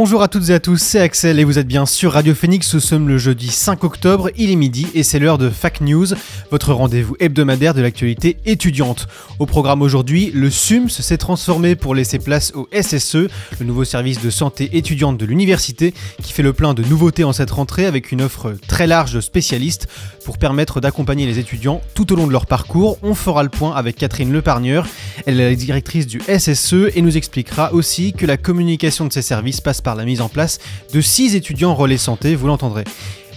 Bonjour à toutes et à tous, c'est Axel et vous êtes bien sur Radio Phoenix. Nous sommes le jeudi 5 octobre, il est midi et c'est l'heure de Fac News, votre rendez-vous hebdomadaire de l'actualité étudiante. Au programme aujourd'hui, le SUMS s'est transformé pour laisser place au SSE, le nouveau service de santé étudiante de l'université, qui fait le plein de nouveautés en cette rentrée avec une offre très large de spécialistes pour permettre d'accompagner les étudiants tout au long de leur parcours. On fera le point avec Catherine Lepargneur, elle est la directrice du SSE et nous expliquera aussi que la communication de ces services passe par la mise en place de 6 étudiants relais santé, vous l'entendrez.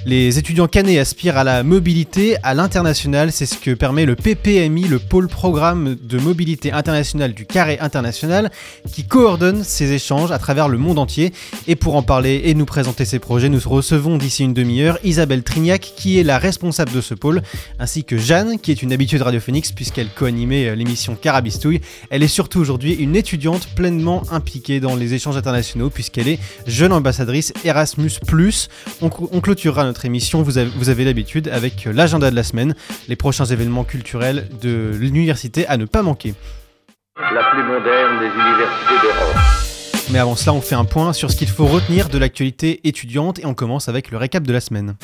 Les étudiants canés aspirent à la mobilité à l'international, c'est ce que permet le PPMI, le pôle programme de mobilité internationale du Carré international, qui coordonne ces échanges à travers le monde entier. Et pour en parler et nous présenter ces projets, nous recevons d'ici une demi-heure Isabelle Trignac, qui est la responsable de ce pôle, ainsi que Jeanne, qui est une habituée de Radio Phoenix puisqu'elle co-animait euh, l'émission Carabistouille. Elle est surtout aujourd'hui une étudiante pleinement impliquée dans les échanges internationaux puisqu'elle est jeune ambassadrice Erasmus+. On, on clôturera notre émission, vous avez, vous avez l'habitude, avec euh, l'agenda de la semaine, les prochains événements culturels de l'université à ne pas manquer. la plus moderne des universités d'Europe. Mais avant cela, on fait un point sur ce qu'il faut retenir de l'actualité étudiante et on commence avec le récap de la semaine.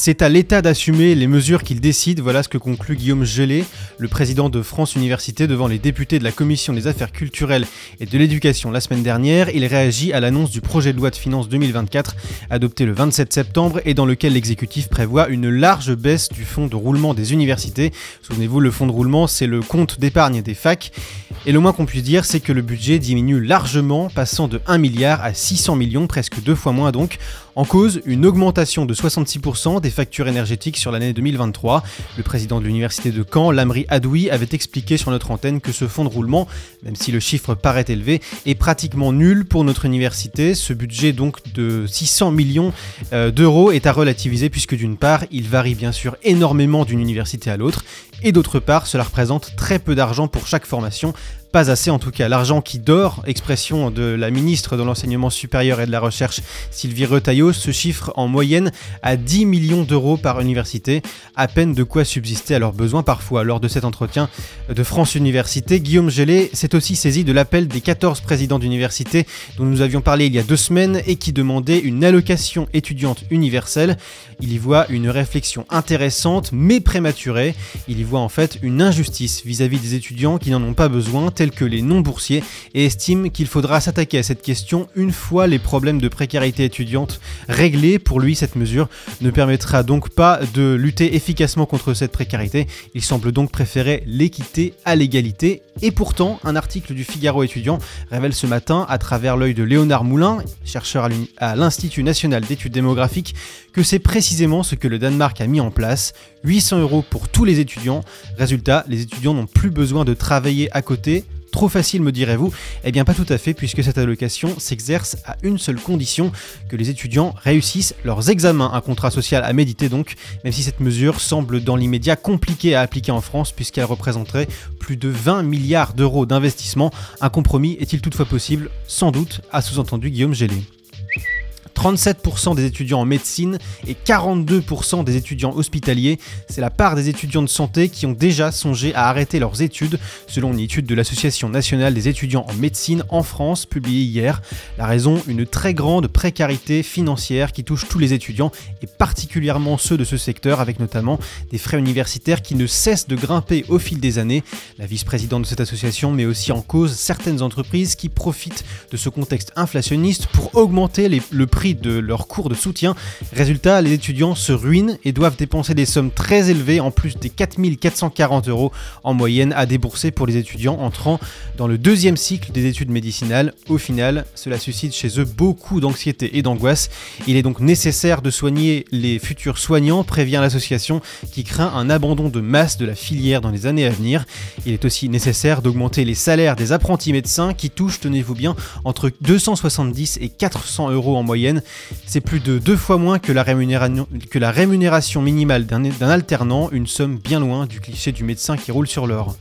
C'est à l'État d'assumer les mesures qu'il décide, voilà ce que conclut Guillaume Gelé, le président de France Université, devant les députés de la Commission des affaires culturelles et de l'éducation la semaine dernière. Il réagit à l'annonce du projet de loi de finances 2024, adopté le 27 septembre et dans lequel l'exécutif prévoit une large baisse du fonds de roulement des universités. Souvenez-vous, le fonds de roulement, c'est le compte d'épargne des facs. Et le moins qu'on puisse dire, c'est que le budget diminue largement, passant de 1 milliard à 600 millions, presque deux fois moins donc. En cause, une augmentation de 66% des factures énergétiques sur l'année 2023. Le président de l'université de Caen, Lamri Adoui, avait expliqué sur notre antenne que ce fonds de roulement, même si le chiffre paraît élevé, est pratiquement nul pour notre université. Ce budget donc de 600 millions euh, d'euros est à relativiser puisque d'une part, il varie bien sûr énormément d'une université à l'autre, et d'autre part, cela représente très peu d'argent pour chaque formation, pas assez en tout cas. L'argent qui dort, expression de la ministre de l'Enseignement supérieur et de la Recherche, Sylvie Retailleau, se chiffre en moyenne à 10 millions d'euros par université, à peine de quoi subsister à leurs besoins parfois. Lors de cet entretien de France Université, Guillaume Gelé s'est aussi saisi de l'appel des 14 présidents d'université dont nous avions parlé il y a deux semaines et qui demandaient une allocation étudiante universelle. Il y voit une réflexion intéressante mais prématurée. Voit en fait une injustice vis-à-vis des étudiants qui n'en ont pas besoin tels que les non-boursiers et estime qu'il faudra s'attaquer à cette question une fois les problèmes de précarité étudiante réglés. Pour lui, cette mesure ne permettra donc pas de lutter efficacement contre cette précarité. Il semble donc préférer l'équité à l'égalité. Et pourtant, un article du Figaro étudiant révèle ce matin, à travers l'œil de Léonard Moulin, chercheur à l'Institut national d'études démographiques, que c'est précisément ce que le Danemark a mis en place. 800 euros pour tous les étudiants. Résultat, les étudiants n'ont plus besoin de travailler à côté. Trop facile me direz-vous Eh bien pas tout à fait puisque cette allocation s'exerce à une seule condition, que les étudiants réussissent leurs examens. Un contrat social à méditer donc, même si cette mesure semble dans l'immédiat compliquée à appliquer en France puisqu'elle représenterait plus de 20 milliards d'euros d'investissement. Un compromis est-il toutefois possible? Sans doute, a sous-entendu Guillaume Gélé. 37% des étudiants en médecine et 42% des étudiants hospitaliers. C'est la part des étudiants de santé qui ont déjà songé à arrêter leurs études, selon une étude de l'Association nationale des étudiants en médecine en France publiée hier. La raison, une très grande précarité financière qui touche tous les étudiants et particulièrement ceux de ce secteur, avec notamment des frais universitaires qui ne cessent de grimper au fil des années. La vice-présidente de cette association met aussi en cause certaines entreprises qui profitent de ce contexte inflationniste pour augmenter le prix de leurs cours de soutien. Résultat, les étudiants se ruinent et doivent dépenser des sommes très élevées, en plus des 4440 euros en moyenne à débourser pour les étudiants entrant dans le deuxième cycle des études médicinales. Au final, cela suscite chez eux beaucoup d'anxiété et d'angoisse. Il est donc nécessaire de soigner les futurs soignants, prévient l'association qui craint un abandon de masse de la filière dans les années à venir. Il est aussi nécessaire d'augmenter les salaires des apprentis médecins qui touchent, tenez-vous bien, entre 270 et 400 euros en moyenne. C'est plus de deux fois moins que la rémunération, minimale d'un alternant, une somme bien loin du cliché du médecin qui roule sur l'or.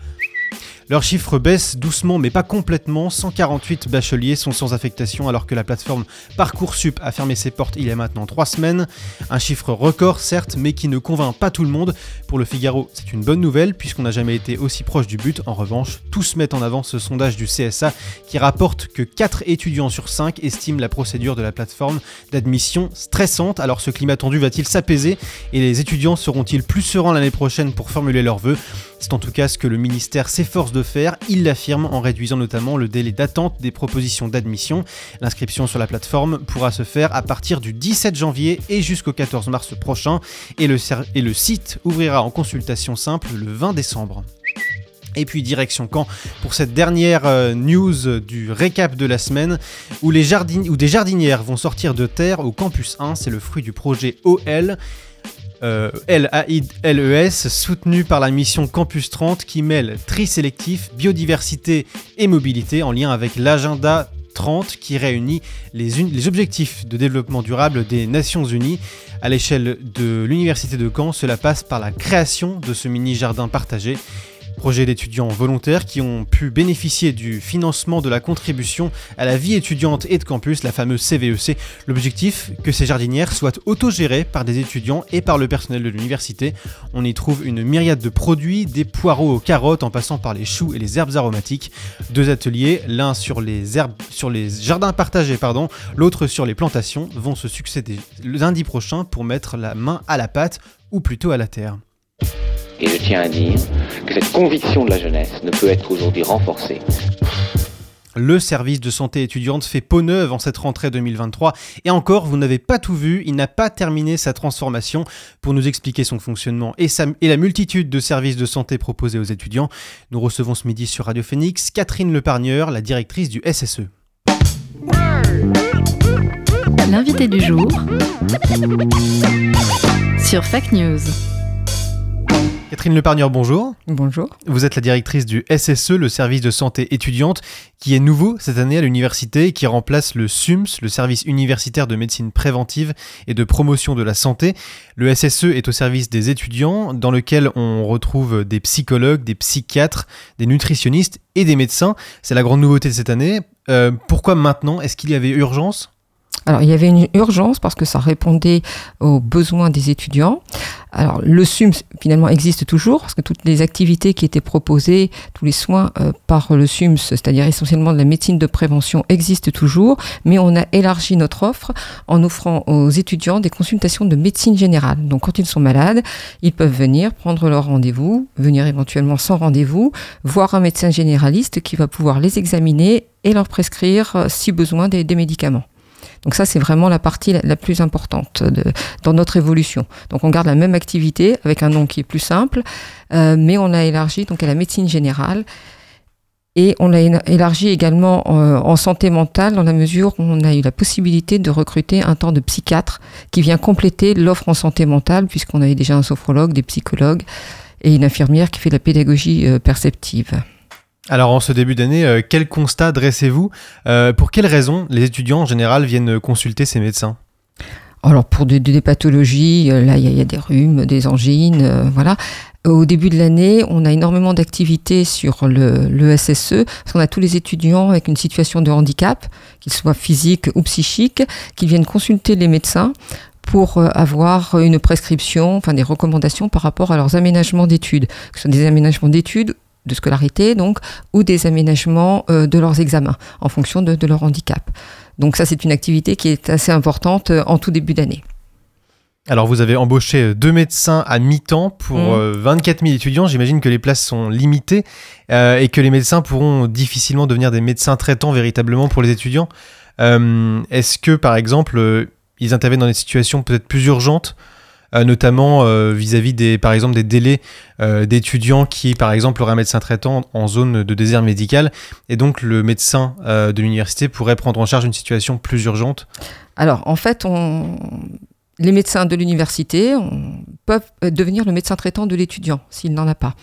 Leurs chiffres baissent doucement mais pas complètement. 148 bacheliers sont sans affectation alors que la plateforme Parcoursup a fermé ses portes il y a maintenant 3 semaines. Un chiffre record certes mais qui ne convainc pas tout le monde. Pour le Figaro c'est une bonne nouvelle puisqu'on n'a jamais été aussi proche du but. En revanche, tous mettent en avant ce sondage du CSA qui rapporte que 4 étudiants sur 5 estiment la procédure de la plateforme d'admission stressante. Alors ce climat tendu va-t-il s'apaiser et les étudiants seront-ils plus sereins l'année prochaine pour formuler leurs vœux? C'est en tout cas ce que le ministère s'efforce de faire, il l'affirme en réduisant notamment le délai d'attente des propositions d'admission. L'inscription sur la plateforme pourra se faire à partir du 17 janvier et jusqu'au 14 mars prochain et le, site ouvrira en consultation simple le 20 décembre. Et puis direction Caen pour cette dernière euh, news du récap de la semaine où, les où des jardinières vont sortir de terre au campus 1. C'est le fruit du projet OL. Euh, LAILES, soutenu par la mission Campus 30 qui mêle tri sélectif, biodiversité et mobilité en lien avec l'agenda 30 qui réunit les, les, objectifs de développement durable des Nations Unies. À l'échelle de l'Université de Caen, cela passe par la création de ce mini-jardin partagé Projet d'étudiants volontaires qui ont pu bénéficier du financement de la contribution à la vie étudiante et de campus, la fameuse CVEC. E L'objectif, que ces jardinières soient autogérées par des étudiants et par le personnel de l'université. On y trouve une myriade de produits, des poireaux aux carottes en passant par les choux et les herbes aromatiques. Deux ateliers, l'un sur les herbes, sur les jardins partagés, pardon, l'autre sur les plantations, vont se succéder lundi prochain pour mettre la main à la pâte ou plutôt à la terre. Et je tiens à dire que cette conviction de la jeunesse ne peut être aujourd'hui renforcée. Le service de santé étudiante fait peau neuve en cette rentrée 2023. Et encore, vous n'avez pas tout vu, il n'a pas terminé sa transformation. Pour nous expliquer son fonctionnement et, et, la multitude de services de santé proposés aux étudiants, nous recevons ce midi sur Radio Phoenix Catherine Lepargneur, la directrice du SSE. L'invité du jour sur Fake News. Catherine Lepargneur, bonjour. Bonjour. Vous êtes la directrice du SSE, le service de santé étudiante, qui est nouveau cette année à l'université et qui remplace le SUMS, le service universitaire de médecine préventive et de promotion de la santé. Le SSE est au service des étudiants, dans lequel on retrouve des psychologues, des psychiatres, des nutritionnistes et des médecins. C'est la grande nouveauté de cette année. Euh, pourquoi maintenant? Est-ce qu'il y avait urgence? Alors, il y avait une urgence parce que ça répondait aux besoins des étudiants. Alors, le SUM, finalement, existe toujours parce que toutes les activités qui étaient proposées, tous les soins euh, par le SUMS, c'est-à-dire essentiellement de la médecine de prévention, existent toujours, mais on a élargi notre offre en offrant aux étudiants des consultations de médecine générale. Donc, quand ils sont malades, ils peuvent venir prendre leur rendez-vous, venir éventuellement sans rendez-vous, voir un médecin généraliste qui va pouvoir les examiner et leur prescrire, euh, si besoin, des médicaments. Donc ça, c'est vraiment la partie la, plus importante de, dans notre évolution. Donc on garde la même activité avec un nom qui est plus simple, euh, mais on a élargi donc à la médecine générale. Et on l'a élargi également euh, en, santé mentale dans la mesure où on a eu la possibilité de recruter un temps de psychiatre qui vient compléter l'offre en santé mentale puisqu'on avait déjà un sophrologue, des psychologues et une infirmière qui fait la pédagogie euh, perceptive. Alors en ce début d'année, euh, quel constat dressez-vous euh, Pour quelles raisons les étudiants en général viennent consulter ces médecins? Alors pour des, pathologies, euh, là il y, a des rhumes, des angines, voilà. Au début de l'année, on a énormément d'activités sur le, SSE, parce qu'on a tous les étudiants avec une situation de handicap, qu'ils soient physiques ou psychiques, qui viennent consulter les médecins pour avoir une prescription, enfin des recommandations par rapport à leurs aménagements d'études, ce soit des aménagements d'études de scolarité, donc, ou des aménagements euh, de leurs examens en fonction de, leur handicap. Donc ça, c'est une activité qui est assez importante euh, en tout début d'année. Alors vous avez embauché euh, deux médecins à mi-temps pour 24 mmh. 000 étudiants. J'imagine que les places sont limitées et que les médecins pourront difficilement devenir des médecins traitants véritablement pour les étudiants. Est-ce que par exemple ils interviennent dans des situations peut-être plus urgentes notamment euh, vis-à-vis des, par exemple, des délais euh, d'étudiants qui, par exemple, auraient un médecin traitant en zone de désert médical, et donc le médecin de l'université pourrait prendre en charge une situation plus urgente. Alors, en fait, on... les médecins de l'université peuvent devenir le médecin traitant de l'étudiant s'il n'en a pas.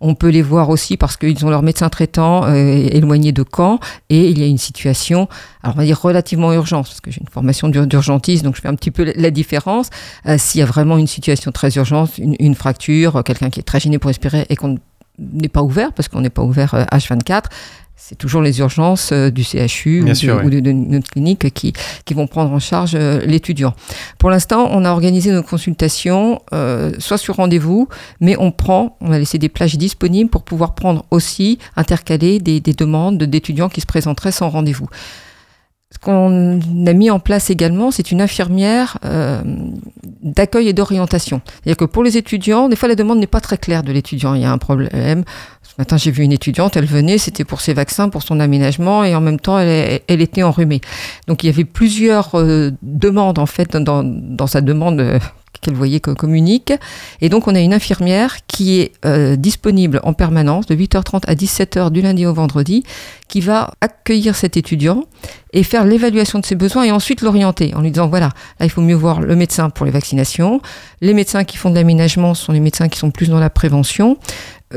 On peut les voir aussi parce qu'ils ont leur médecin traitant euh, éloigné de Caen et il y a une situation, alors on va dire relativement urgente, parce que j'ai une formation d'urgentiste, donc je fais un petit peu la différence. Euh, s'il y a vraiment une situation très urgente, une, fracture, quelqu'un qui est très gêné pour respirer et qu'on n'est pas ouvert, parce qu'on n'est pas ouvert H24, euh, c'est toujours les urgences euh, du CHU ou, de, notre clinique qui, qui vont prendre en charge euh, l'étudiant. Pour l'instant, on a organisé nos consultations euh, soit sur rendez-vous, mais on prend, on a laissé des plages disponibles pour pouvoir prendre aussi, intercaler des, des demandes d'étudiants qui se présenteraient sans rendez-vous. Ce qu'on a mis en place également, c'est une infirmière euh, d'accueil et d'orientation. C'est-à-dire que pour les étudiants, des fois la demande n'est pas très claire de l'étudiant. Il y a un problème. Ce matin, j'ai vu une étudiante, elle venait, c'était pour ses vaccins, pour son aménagement, et en même temps, elle, était enrhumée. Donc il y avait plusieurs euh, demandes en fait dans, dans sa demande euh, qu'elle voyait communique. Et donc, on a une infirmière qui est euh, disponible en permanence de 8h30 à 17h du lundi au vendredi, qui va accueillir cet étudiant et faire l'évaluation de ses besoins et ensuite l'orienter en lui disant voilà, là, il faut mieux voir le médecin pour les vaccinations. Les médecins qui font de l'aménagement sont les médecins qui sont plus dans la prévention.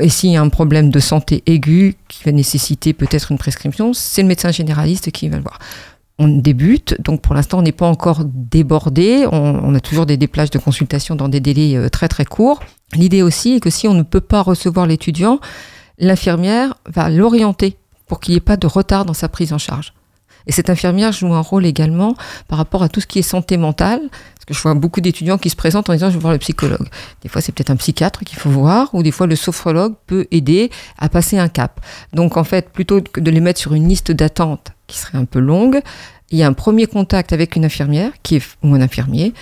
Et s'il y a un problème de santé aigu qui va nécessiter peut-être une prescription, c'est le médecin généraliste qui va le voir on débute, donc pour l'instant on n'est pas encore débordé, on, a toujours des, déplages de consultation dans des délais euh, très très courts. L'idée aussi est que si on ne peut pas recevoir l'étudiant, l'infirmière va l'orienter pour qu'il n'y ait pas de retard dans sa prise en charge. Et cette infirmière joue un rôle également par rapport à tout ce qui est santé mentale, parce que je vois beaucoup d'étudiants qui se présentent en disant je vais voir le psychologue. Des fois c'est peut-être un psychiatre qu'il faut voir, ou des fois le sophrologue peut aider à passer un cap. Donc en fait, plutôt que de les mettre sur une liste d'attente qui serait un peu longue, il y a un premier contact avec une infirmière qui est, ou un infirmier.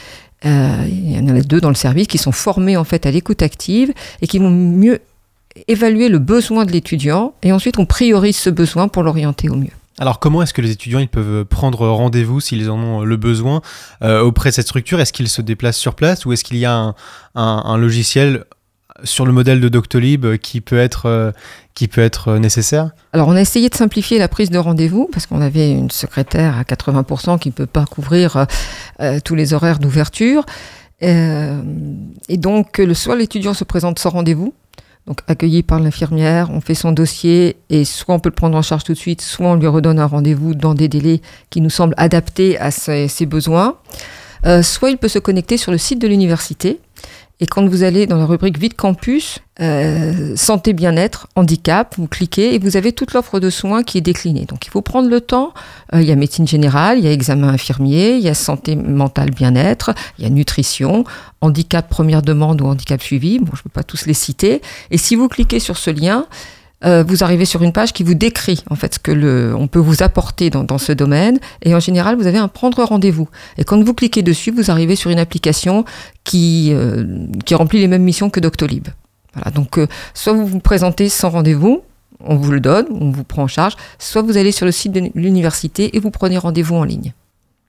Euh, il y en a deux dans le service qui sont formés en fait à l'écoute active et qui vont mieux évaluer le besoin de l'étudiant et ensuite on priorise ce besoin pour l'orienter au mieux. Alors comment est-ce que les étudiants ils peuvent prendre rendez-vous s'ils en ont le besoin euh, auprès de cette structure? Est-ce qu'ils se déplacent sur place ou est-ce qu'il y a un, un, logiciel sur le modèle de Doctolib qui peut être, euh, qui peut être nécessaire Alors on a essayé de simplifier la prise de rendez-vous parce qu'on avait une secrétaire à 80% qui ne peut pas couvrir euh, euh, tous les horaires d'ouverture. et donc le soit l'étudiant se présente sans rendez-vous, donc accueilli par l'infirmière, on fait son dossier et soit on peut le prendre en charge tout de suite, soit on lui redonne un rendez-vous dans des délais qui nous semblent adaptés à ses, besoins. Euh, soit il peut se connecter sur le site de l'université. Et quand vous allez dans la rubrique Vide Campus, euh, santé, bien-être, handicap, vous cliquez et vous avez toute l'offre de soins qui est déclinée. Donc il faut prendre le temps. Euh, il y a médecine générale, il y a examen infirmier, il y a santé mentale, bien-être, il y a nutrition, handicap première demande ou handicap suivi. Bon, je ne peux pas tous les citer. Et si vous cliquez sur ce lien, euh, vous arrivez sur une page qui vous décrit en fait ce que le, on peut vous apporter dans, dans ce domaine. Et en général, vous avez un prendre rendez-vous. Et quand vous cliquez dessus, vous arrivez sur une application qui, euh, qui remplit les mêmes missions que Doctolib. Voilà, donc euh, soit vous vous présentez sans rendez-vous, on vous le donne, on vous prend en charge, soit vous allez sur le site de l'université et vous prenez rendez-vous en ligne.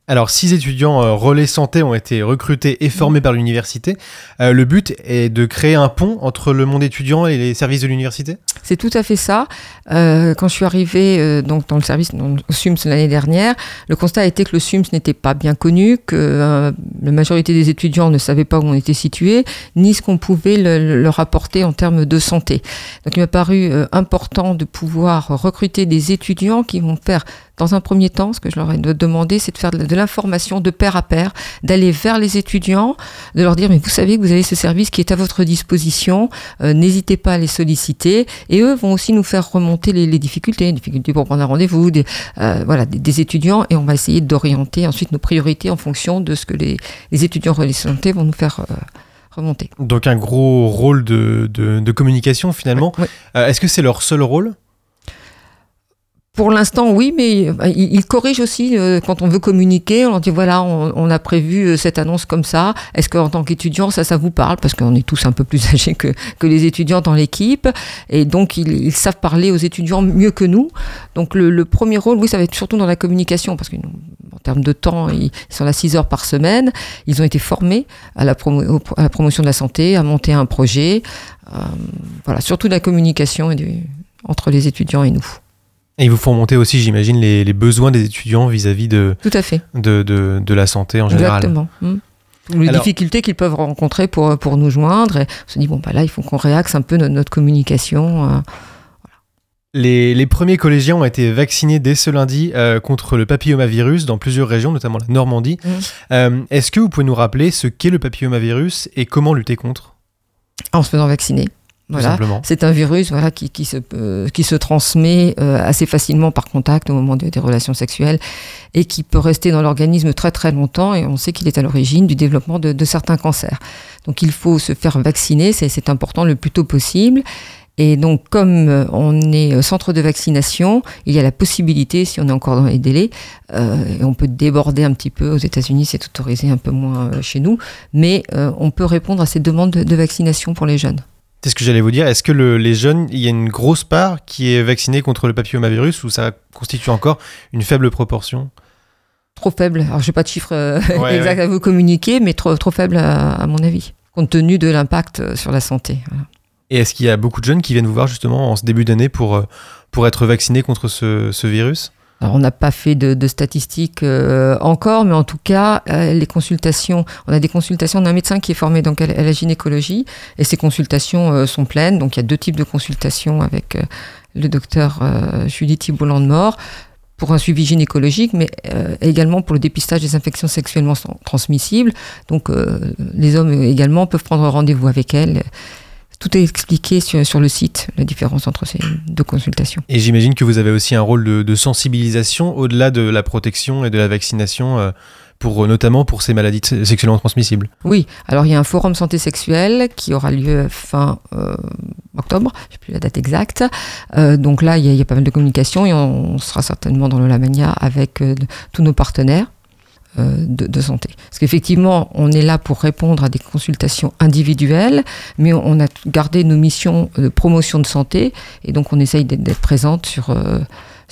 Alors, six étudiants euh, relais santé ont été recrutés et formés par l'université. Euh, le but est de créer un pont entre le monde étudiant et les services de l'université? C'est tout à fait ça. Euh, quand je suis arrivée donc, dans le service au SUMS l'année dernière, le constat été que le SUMS n'était pas bien connu, que la majorité des étudiants ne savaient pas où on était situé, ni ce qu'on pouvait leur apporter en termes de santé. Donc, il m'a paru important de pouvoir recruter des étudiants qui vont faire dans un premier temps, ce que je leur ai demandé, c'est de faire de l'information de pair à pair, d'aller vers les étudiants, de leur dire, mais vous savez que vous avez ce service qui est à votre disposition, euh, n'hésitez pas à les solliciter. Et eux vont aussi nous faire remonter les, difficultés, les difficultés pour prendre un rendez-vous, des, euh, voilà, des, étudiants, et on va essayer d'orienter ensuite nos priorités en fonction de ce que les, étudiants relais santé vont nous faire. Euh, remonter. Donc un gros rôle de, de, communication finalement. Est-ce que c'est leur seul rôle? Pour l'instant, oui, mais euh, il, il corrige aussi euh, quand on veut communiquer. On leur dit voilà, on, a prévu euh, cette annonce comme ça. Est-ce qu'en tant qu'étudiant, ça, ça vous parle? Parce qu'on est tous un peu plus âgés que, les étudiants dans l'équipe. Et donc, ils, ils savent parler aux étudiants mieux que nous. Donc, le, premier rôle, oui, ça va être surtout dans la communication. Parce qu'en termes de temps, ils sont là 6 heures par semaine. Ils ont été formés à la, promotion de la santé, à monter un projet. Voilà, surtout de la communication entre les étudiants et nous. Et ils vous font monter aussi, j'imagine, les, les besoins des étudiants vis-à-vis de, Tout à fait. de, de, de la santé en général. Exactement. Mm. Ou Les Alors- difficultés qu'ils peuvent rencontrer pour, pour nous joindre. Et on se dit, bon, bah là, il faut qu'on réaxe un peu notre, notre communication. euh. Les, les premiers collégiens ont été vaccinés dès ce lundi euh, contre le papillomavirus dans plusieurs régions, notamment la Normandie. Mm. Euh, Est-ce que vous pouvez nous rappeler ce qu'est le papillomavirus et comment lutter contre? En se faisant vacciner. Voilà. C'est un virus voilà, qui, qui, se, euh, qui se transmet euh, assez facilement par contact au moment de- des relations sexuelles et qui peut rester dans l'organisme très très longtemps et on sait qu'il est à l'origine du développement de, de certains cancers. Donc il faut se faire vacciner, c'est important le plus tôt possible. Et donc comme euh, on est euh, centre de vaccination, il y a la possibilité, si on est encore dans les délais, euh, et on peut déborder un petit peu, aux États-Unis c'est autorisé un peu moins euh, chez nous, mais euh, on peut répondre à ces demandes de- de vaccination pour les jeunes. C'est ce que j'allais vous dire. Est-ce que le- les jeunes, il y a une grosse part qui est vaccinée contre le papillomavirus ou ça constitue encore une faible proportion? Trop faible. Alors, je n'ai pas de chiffre euh, Ouais, exact ouais. à vous communiquer, mais trop, trop faible à, à mon avis, compte tenu de l'impact euh, sur la santé. Voilà. Et est-ce qu'il y a beaucoup de jeunes qui viennent vous voir justement en ce début d'année pour, euh, pour être vaccinés contre ce, ce virus? On n'a pas fait de, de statistiques euh, encore, mais en tout cas, euh, les consultations, on a des consultations d'un médecin qui est formé donc à, la- gynécologie, et ces consultations euh, sont pleines. Donc, il y a deux types de consultations avec le docteur Julie Thibault mort pour un suivi gynécologique, mais également pour le dépistage des infections sexuellement transmissibles. Donc, les hommes également peuvent prendre rendez-vous avec elle. Tout est expliqué sur, sur le site, la différence entre ces deux consultations. Et j'imagine que vous avez aussi un rôle de, de sensibilisation au-delà de la protection et de la vaccination, euh, pour, euh, notamment pour ces maladies sexuellement transmissibles. Oui, alors il y a un forum santé sexuelle qui aura lieu fin euh, octobre, je sais plus la date exacte. Euh, donc là, il y, a, il y a pas mal de communication et on, on sera certainement dans le Lamagna avec euh, tous nos partenaires. Euh, De, santé. Parce qu'effectivement, on est là pour répondre à des consultations individuelles, mais on a gardé nos missions de promotion de santé, et donc on essaye d'être présente sur, euh,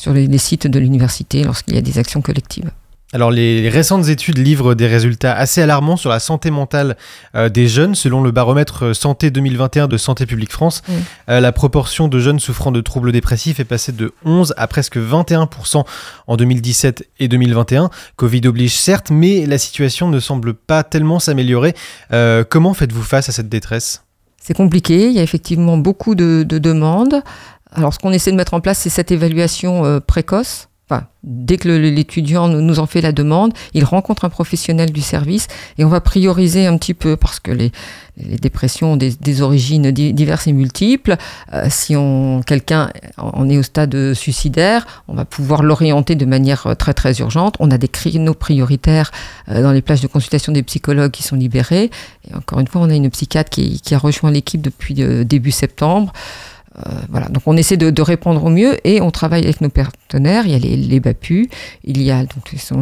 les sites de l'université lorsqu'il y a des actions collectives. Alors les, récentes études livrent des résultats assez alarmants sur la santé mentale euh, des jeunes. Selon le baromètre euh, Santé 2021 de Santé publique France, euh, la proportion de jeunes souffrant de troubles dépressifs est passée de 11 à presque 21% en 2017 et 2021. Covid oblige certes, mais la situation ne semble pas tellement s'améliorer. Euh, comment faites-vous face à cette détresse? C'est compliqué, il y a effectivement beaucoup de, de demandes. Alors ce qu'on essaie de mettre en place, c'est cette évaluation précoce. Dès que l'étudiant nous, en fait la demande, il rencontre un professionnel du service et on va prioriser un petit peu parce que les, dépressions ont des, origines di- diverses et multiples. Euh, si quelqu'un en est au stade suicidaire, on va pouvoir l'orienter de manière euh, très très urgente. On a des créneaux prioritaires euh, dans les plages de consultation des psychologues qui sont libérés. Et encore une fois, on a une psychiatre qui, qui a rejoint l'équipe depuis début septembre. Euh, donc on essaie de, répondre au mieux et on travaille avec nos partenaires. Il y a les, les BAPU, il y a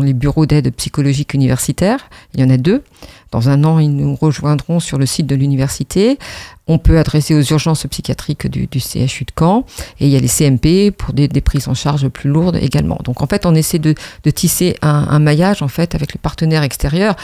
les bureaux d'aide psychologique universitaire. Il y en a deux. Dans un an, ils nous rejoindront sur le site de l'université. On peut adresser aux urgences psychiatriques du, CHU de Caen et il y a les CMP pour des, prises en charge plus lourdes également. Donc en fait, on essaie de, tisser un, maillage en fait avec les partenaires extérieurs.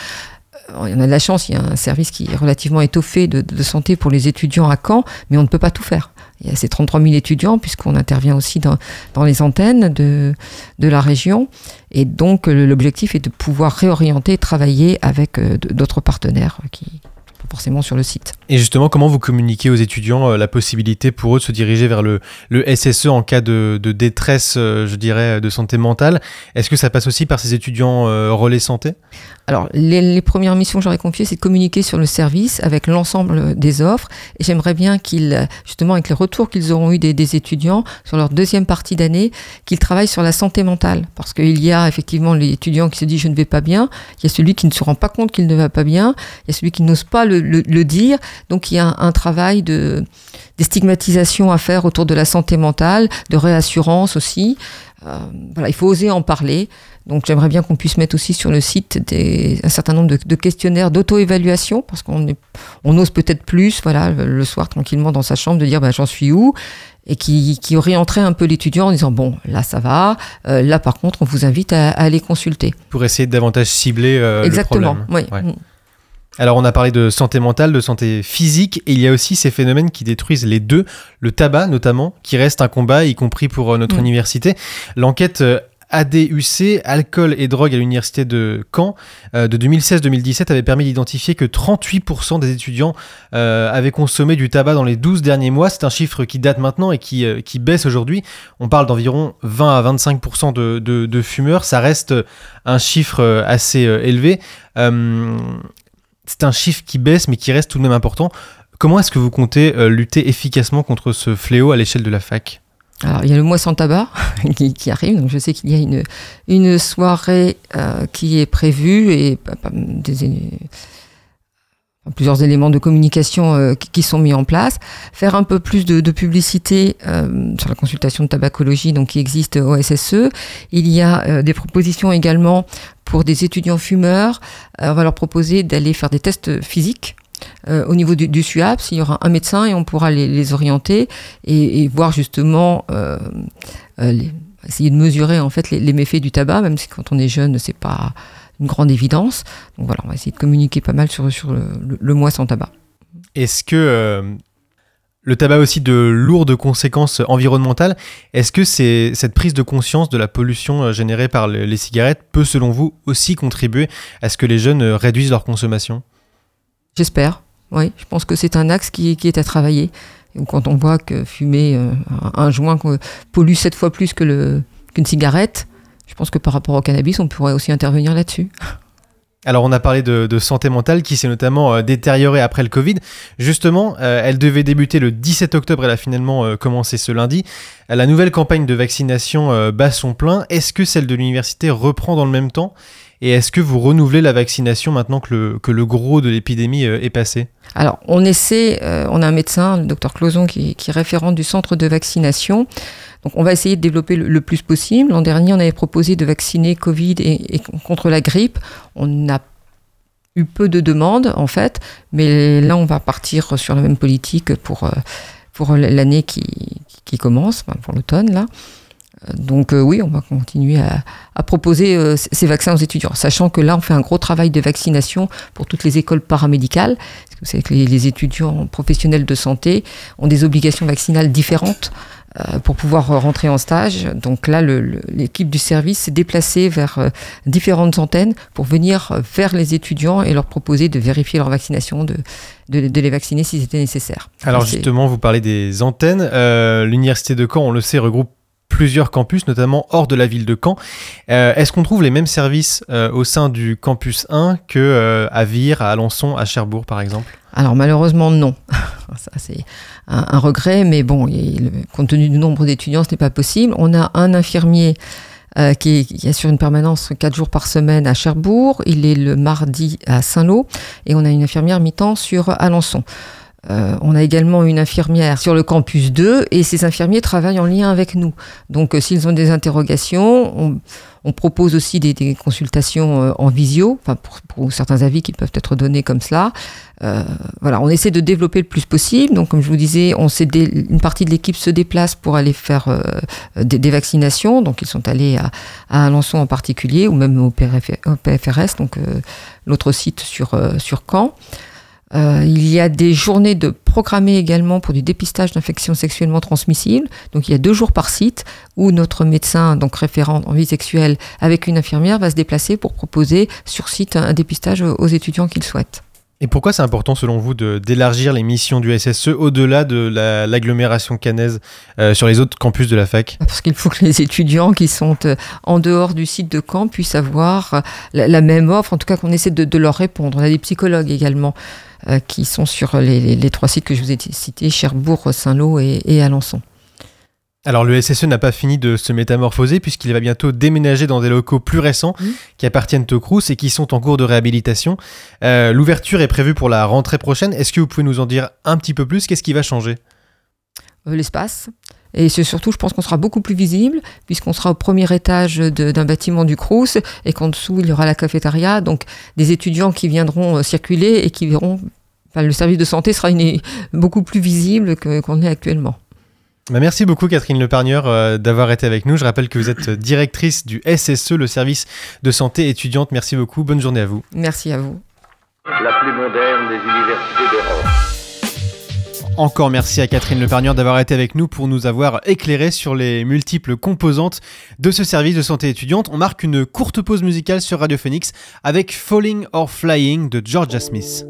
Euh, On a de la chance, il y a un service qui est relativement étoffé de santé pour les étudiants à Caen, mais on ne peut pas tout faire. Il y a ces 33 000 étudiants, puisqu'on intervient aussi dans, les antennes de, la région. Et donc, l'objectif est de pouvoir réorienter, travailler avec euh, d'autres partenaires qui pas forcément sur le site. Et justement, comment vous communiquez aux étudiants euh, la possibilité pour eux de se diriger vers le, le SSE en cas de, de détresse, euh, je dirais, de santé mentale? Est-ce que ça passe aussi par ces étudiants euh, relais santé? Alors, les, les premières missions que j'aurais confiées, c'est de communiquer sur le service avec l'ensemble des offres. Et j'aimerais bien qu'ils, justement, avec les retours qu'ils auront eu des, des étudiants sur leur deuxième partie d'année, qu'ils travaillent sur la santé mentale. Parce qu'il y a effectivement l'étudiant qui se dit je ne vais pas bien, il y a celui qui ne se rend pas compte qu'il ne va pas bien, il y a celui qui n'ose pas le, le- le dire. Donc, il y a un, un travail de, des stigmatisations à faire autour de la santé mentale, de réassurance aussi. Euh, voilà, il faut oser en parler. Donc j'aimerais bien qu'on puisse mettre aussi sur le site des, un certain nombre de, de questionnaires d'auto-évaluation, parce qu'on on ose peut-être plus, voilà, le, le soir tranquillement dans sa chambre, de dire ben, j'en suis où? Et qui, qui orienterait un peu l'étudiant en disant bon là ça va, euh, là par contre on vous invite à, à aller consulter. Pour essayer de davantage cibler euh, Exactement. le problème. oui. Ouais. Alors on a parlé de santé mentale, de santé physique, et il y a aussi ces phénomènes qui détruisent les deux, le tabac notamment, qui reste un combat, y compris pour euh, notre Mm. université. L'enquête euh, ADUC, alcool et drogue à l'université de Caen, euh, de 2016-2017 avait permis d'identifier que 38% des étudiants euh, avaient consommé du tabac dans les 12 derniers mois. C'est un chiffre qui date maintenant et qui, euh, qui baisse aujourd'hui. On parle d'environ 20 à 25% de, de, de fumeurs. Ça reste un chiffre assez élevé. C'est un chiffre qui baisse mais qui reste tout de même important. Comment est-ce que vous comptez euh, lutter efficacement contre ce fléau à l'échelle de la fac? Alors, il y a le mois sans tabac qui, arrive, donc je sais qu'il y a une, soirée euh, qui est prévue et bah, bah, plusieurs éléments de communication euh, qui, sont mis en place. Faire un peu plus de, publicité euh, sur la consultation de tabacologie donc, qui existe au SSE. Il y a euh, des propositions également pour des étudiants fumeurs. On va leur proposer d'aller faire des tests physiques. au niveau du, du SUAPS, il y aura un médecin et on pourra les, orienter et, voir justement essayer de mesurer en fait les, les méfaits du tabac, même si quand on est jeune, c'est pas une grande évidence. Donc voilà, on va essayer de communiquer pas mal sur, sur le, le- le mois sans tabac. Est-ce que euh, le tabac a aussi de lourdes conséquences environnementales Est-ce que c'est, cette prise de conscience de la pollution euh, générée par le- les cigarettes peut, selon vous, aussi contribuer à ce que les jeunes euh, réduisent leur consommation? J'espère. Oui, je pense que c'est un axe qui, qui est à travailler. Et quand on voit que fumer euh, un, un joint pollue sept fois plus que le, qu'une cigarette, je pense que par rapport au cannabis, on pourrait aussi intervenir là-dessus. Alors on a parlé de, de santé mentale qui s'est notamment euh, détériorée après le Covid. Justement, euh, elle devait débuter le 17 octobre, elle a finalement euh, commencé ce lundi. La nouvelle campagne de vaccination bat son plein. Est-ce que celle de l'université reprend dans le même temps? Et est-ce que vous renouvelez la vaccination maintenant que le, que le gros de l'épidémie est passé? Alors, on essaie, euh, on a un médecin, le docteur Closon, qui, qui est référent du centre de vaccination. Donc, on va essayer de développer le, plus possible. L'an dernier, on avait proposé de vacciner Covid et, contre la grippe. On a eu peu de demandes, en fait, mais là, on va partir sur la même politique pour, euh, pour l'année qui, qui commence, pour l'automne, là. Donc euh, oui, on va continuer à, proposer euh, ces vaccins aux étudiants, sachant que là, on fait un gros travail de vaccination pour toutes les écoles paramédicales. Parce que vous savez que les, étudiants professionnels de santé ont des obligations vaccinales différentes pour pouvoir euh, rentrer en stage. Donc là, l'équipe du service s'est déplacée vers euh, différentes antennes pour venir euh, vers les étudiants et leur proposer de vérifier leur vaccination, de, de, de les vacciner si c'était nécessaire. Alors justement, vous parlez des antennes. Euh, L'université de Caen, on le sait, regroupe plusieurs campus, notamment hors de la ville de Caen. Euh, Est-ce qu'on trouve les mêmes services euh, au sein du campus 1 que euh, à Vire, à Alençon, à Cherbourg, par exemple? Alors malheureusement non. Ça c'est un, regret, mais bon, compte tenu du nombre d'étudiants, ce n'est pas possible. On a un infirmier euh, qui, qui assure une permanence quatre jours par semaine à Cherbourg. Il est le mardi à Saint-Lô et on a une infirmière mi-temps sur Alençon. Euh, on a également une infirmière sur le campus 2 et ces infirmiers travaillent en lien avec nous. Donc euh, s'ils ont des interrogations, on, on propose aussi des, des consultations euh, en visio, pour, pour certains avis qui peuvent être donnés comme cela. Euh, voilà, on essaie de développer le plus possible. Donc, comme je vous disais, on dé- une partie de l'équipe se déplace pour aller faire euh, des, des vaccinations. Donc, ils sont allés à, à Alençon en particulier, ou même au, PFRS, donc l'autre site sur, sur Caen. Euh, il y a des journées de programmées également pour du dépistage d'infections sexuellement transmissibles. Donc il y a deux jours par site où notre médecin, donc référent en vie sexuelle, avec une infirmière, va se déplacer pour proposer sur site un dépistage aux étudiants qu'ils souhaitent. Et pourquoi c'est important selon vous d'élargir les missions du SSE au-delà de la- l'agglomération canaise euh, sur les autres campus de la fac? Parce qu'il faut que les étudiants qui sont euh, en dehors du site de Caen puissent avoir euh, la, la même offre, en tout cas qu'on essaie de, leur répondre. On a des psychologues également qui sont sur les, trois sites que je vous ai cités, Cherbourg, Saint-Lô et Alençon. Alors le SSE n'a pas fini de se métamorphoser puisqu'il va bientôt déménager dans des locaux plus récents Mhm. qui appartiennent au Crous et qui sont en cours de réhabilitation. Euh, L'ouverture est prévue pour la rentrée prochaine. Est-ce que vous pouvez nous en dire un petit peu plus? Qu'est-ce qui va changer? Euh, L'espace, Et c'est surtout, je pense qu'on sera beaucoup plus visible, puisqu'on sera au premier étage d'un bâtiment du Crous, et qu'en dessous, il y aura la cafétéria. Donc, des étudiants qui viendront euh, circuler et qui verront. Enfin, le service de santé sera une- beaucoup plus visible qu'on est actuellement. Bah, merci beaucoup Catherine Lepargneur euh, d'avoir été avec nous. Je rappelle que vous êtes directrice du SSE, le service de santé étudiante. Merci beaucoup. Bonne journée à vous. Merci à vous. la plus moderne des universités d'Europe. Encore merci à Catherine Lepargneur d'avoir été avec nous pour nous avoir éclairé sur les multiples composantes de ce service de santé étudiante. On marque une courte pause musicale sur Radio Phoenix avec Falling or Flying de Georgia Smith.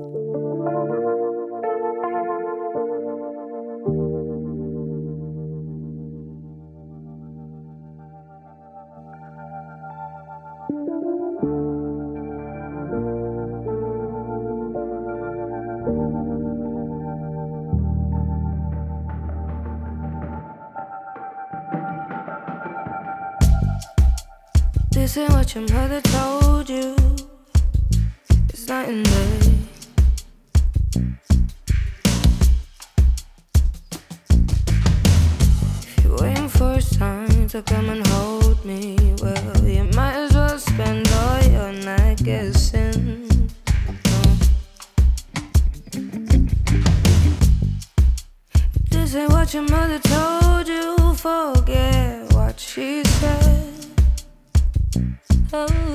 What your mother told you. It's night and day. If you're waiting for a sign to come and hold me, well, you Oh.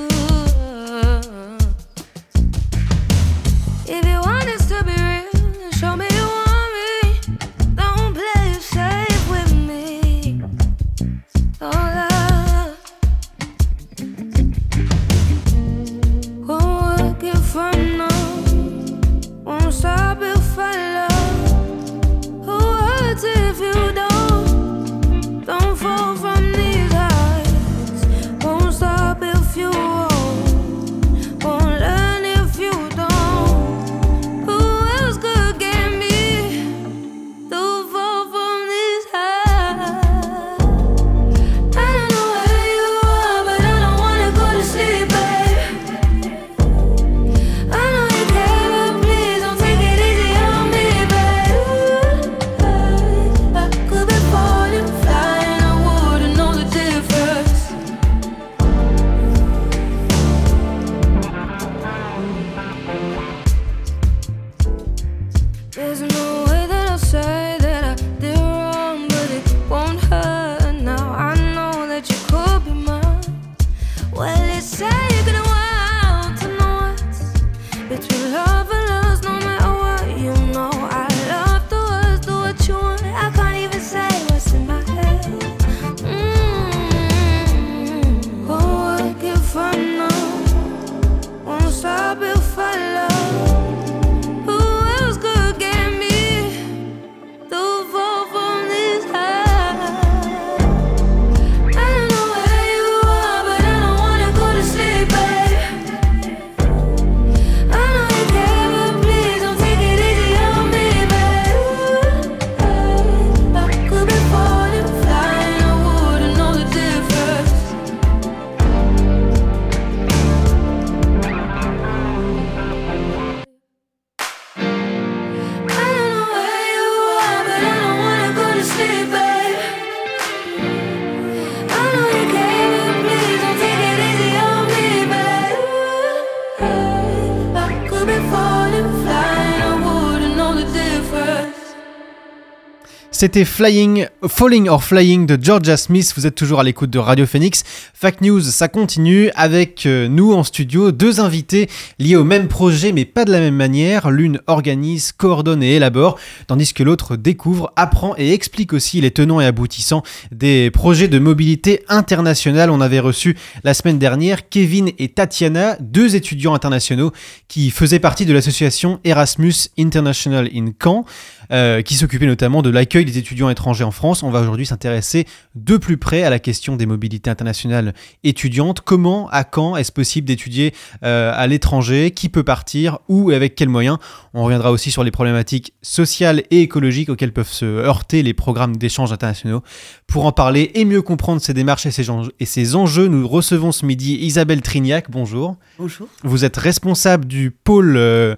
C'était Flying, Falling or Flying de Georgia Smith. Vous êtes toujours à l'écoute de Radio Phoenix. Fact News, ça continue avec euh, nous en studio deux invités liés au même projet mais pas de la même manière. L'une organise, coordonne et élabore, tandis que l'autre découvre, apprend et explique aussi les tenants et aboutissants des projets de mobilité internationale. On avait reçu la semaine dernière Kevin et Tatiana, deux étudiants internationaux qui faisaient partie de l'association Erasmus International in Caen euh, qui s'occupait notamment de l'accueil des étudiants étrangers en France. On va aujourd'hui s'intéresser de plus près à la question des mobilités internationales étudiantes. Comment, à quand est-ce possible d'étudier euh, à l'étranger? Qui peut partir? Où et avec quels moyens? On reviendra aussi sur les problématiques sociales et écologiques auxquelles peuvent se heurter les programmes d'échange internationaux. Pour en parler et mieux comprendre ces démarches et ces enjeux, et ces enjeux nous recevons ce midi Isabelle Trignac. Bonjour. Bonjour. Vous êtes responsable du pôle euh,